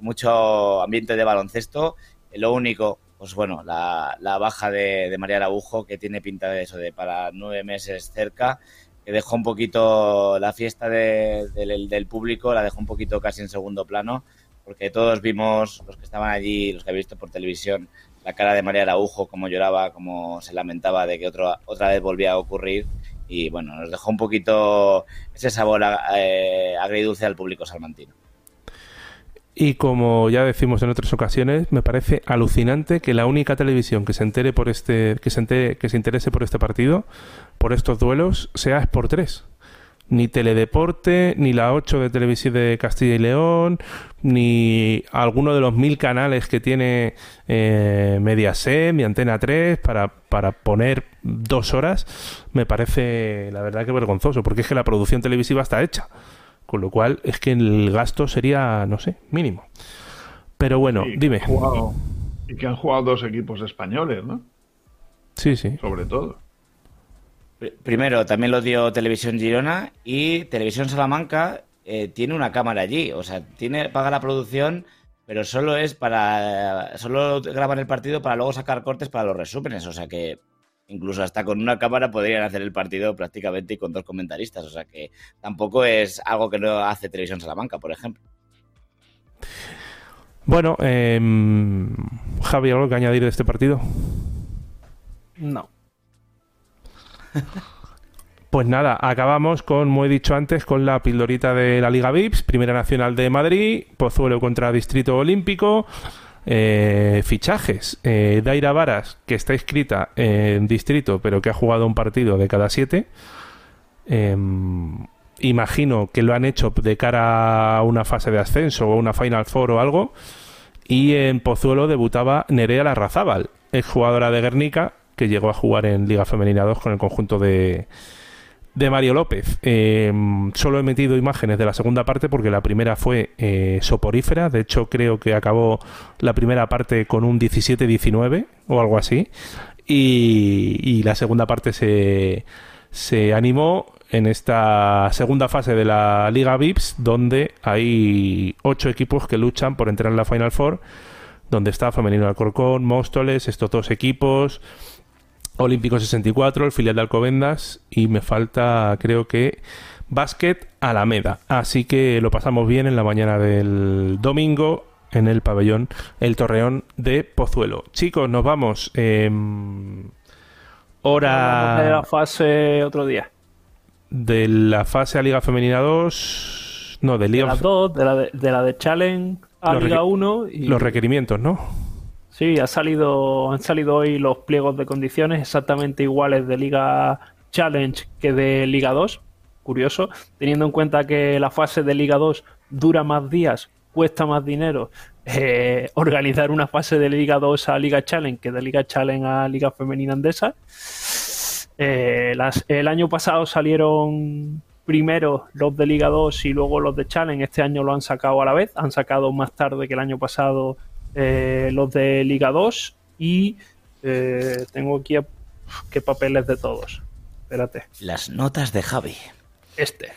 mucho ambiente de baloncesto. Lo único, pues bueno, la, baja de, de María Arabujo, que tiene pinta de eso, de para nueve meses cerca que dejó un poquito la fiesta del público, la dejó un poquito casi en segundo plano, porque todos vimos, los que estaban allí, los que habéis visto por televisión, la cara de María Araujo, cómo lloraba, cómo se lamentaba de que otra otra vez volvía a ocurrir. Y bueno, nos dejó un poquito ese sabor eh, agridulce al público salmantino. Y como ya decimos en otras ocasiones, me parece alucinante que la única televisión que se entere por este, que se entere, que se interese por este partido, por estos duelos, sea Sport 3. Ni Teledeporte, ni la 8 de Televisión de Castilla y León, ni alguno de los mil canales que tiene eh, Mediaset, mi Antena 3, para, para poner dos horas, me parece la verdad que vergonzoso, porque es que la producción televisiva está hecha. Con lo cual es que el gasto sería, no sé, mínimo. Pero bueno, dime. y que han jugado dos equipos españoles, ¿no? Sí, sí. Sobre todo. Primero, también lo dio Televisión Girona y Televisión Salamanca eh, tiene una cámara allí. O sea, tiene paga la producción, pero solo es para. Solo graban el partido para luego sacar cortes para los resúmenes. O sea que incluso hasta con una cámara podrían hacer el partido prácticamente y con dos comentaristas. O sea que tampoco es algo que no hace Televisión Salamanca, por ejemplo. Bueno, eh, Javi, ¿algo que añadir de este partido? No. Pues nada, acabamos con, como he dicho antes, con la pildorita de la Liga VIPS, Primera Nacional de Madrid, Pozuelo contra Distrito Olímpico, eh, fichajes. Eh, Daira Varas, que está inscrita en Distrito, pero que ha jugado un partido de cada siete. Em, imagino que lo han hecho de cara a una fase de ascenso o una Final Four o algo. Y en Pozuelo debutaba Nerea Larrazábal, exjugadora de Guernica, que llegó a jugar en Liga Femenina 2 con el conjunto de, de Mario López. Eh, solo he metido imágenes de la segunda parte porque la primera fue eh, soporífera. De hecho, creo que acabó la primera parte con un 17-19 o algo así. Y, y la segunda parte se, se animó en esta segunda fase de la Liga VIPS, donde hay ocho equipos que luchan por entrar en la Final Four, donde está Femenino Alcorcón, Móstoles, estos dos equipos, Olímpico 64, el filial de Alcobendas, y me falta, creo que, Básquet Alameda. Así que lo pasamos bien en la mañana del domingo en el pabellón El Torreón de Pozuelo. Chicos, nos vamos. Eh, hora de la fase otro día. De la fase a Liga Femenina 2. No, de Liga. De la 2, de la de, de, la de Challenge a Los Liga requ- 1. Y, Los requerimientos, ¿no? Sí, ha salido, han salido hoy los pliegos de condiciones exactamente iguales de Liga Challenge que de Liga 2. Curioso, teniendo en cuenta que la fase de Liga 2 dura más días, cuesta más dinero. eh, organizar una fase de Liga 2 a Liga Challenge que de Liga Challenge a Liga Femenina Andesa. Eh, el año pasado salieron primero los de Liga 2 y luego los de Challenge. Este año lo han sacado a la vez. Han sacado más tarde que el año pasado eh, los de Liga 2 y eh, tengo aquí a- qué papeles de todos. Espérate. Las notas de Javi. Este.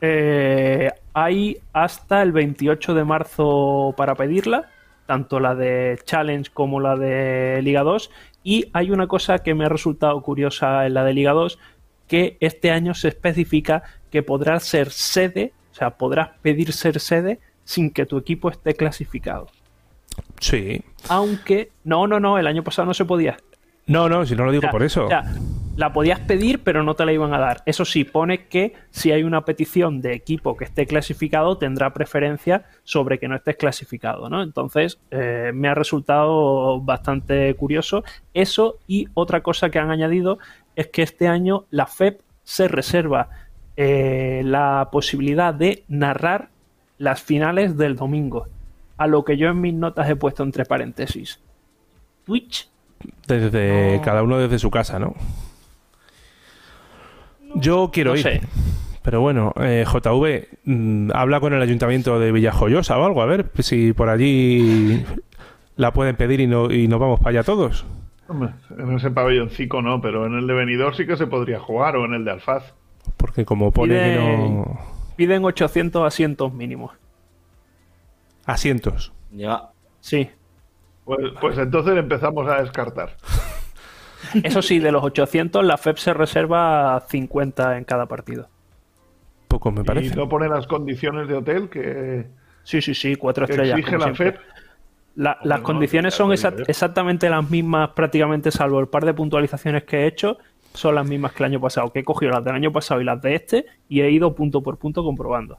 Eh, hay hasta el 28 de marzo para pedirla, tanto la de Challenge como la de Liga 2. Y hay una cosa que me ha resultado curiosa en la de Liga 2, que este año se especifica que podrás ser sede, o sea, podrás pedir ser sede sin que tu equipo esté clasificado. Sí. Aunque, no, no, no, el año pasado no se podía. No, no, si no lo digo por eso. o sea, la podías pedir, pero no te la iban a dar. Eso sí, pone que si hay una petición de equipo que esté clasificado, tendrá preferencia sobre que no estés clasificado, ¿no? Entonces, eh, me ha resultado bastante curioso. Eso y otra cosa que han añadido es que este año la FEP se reserva eh, la posibilidad de narrar las finales del domingo. A lo que yo en mis notas he puesto entre paréntesis. Twitch Desde No. cada uno desde su casa, ¿no? Yo quiero No ir. sé. Pero bueno, eh, JV, mm, habla con el ayuntamiento de Villajoyosa o algo, a ver si por allí la pueden pedir y, no, y nos vamos para allá todos. Hombre, en ese pabelloncico no, pero en el de Benidorm sí que se podría jugar, o en el de Alfaz. Porque como pone que Pide- no... Piden 800 asientos mínimos. Asientos. Ya. Sí. Pues, pues entonces empezamos a descartar. Eso sí, de los 800, la FEP se reserva 50 en cada partido. Poco me Y parece. no pone las condiciones de hotel que, Sí, sí, sí, cuatro estrellas. exige la siempre. FEP. La- Hombre, las no, condiciones son yo. exactamente las mismas, prácticamente salvo el par de puntualizaciones que he hecho, son las mismas que el año pasado. Que he cogido las del año pasado y las de este y he ido punto por punto comprobando.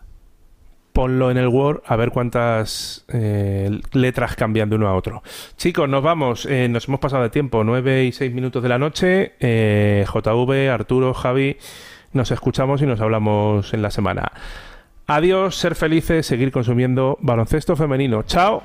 Ponlo en el Word a ver cuántas eh, letras cambian de uno a otro. Chicos, nos vamos. Eh, nos hemos pasado de tiempo. 9 y 6 minutos de la noche. Eh, JV, Arturo, Javi. Nos escuchamos y nos hablamos en la semana. Adiós, ser felices, seguir consumiendo baloncesto femenino. Chao.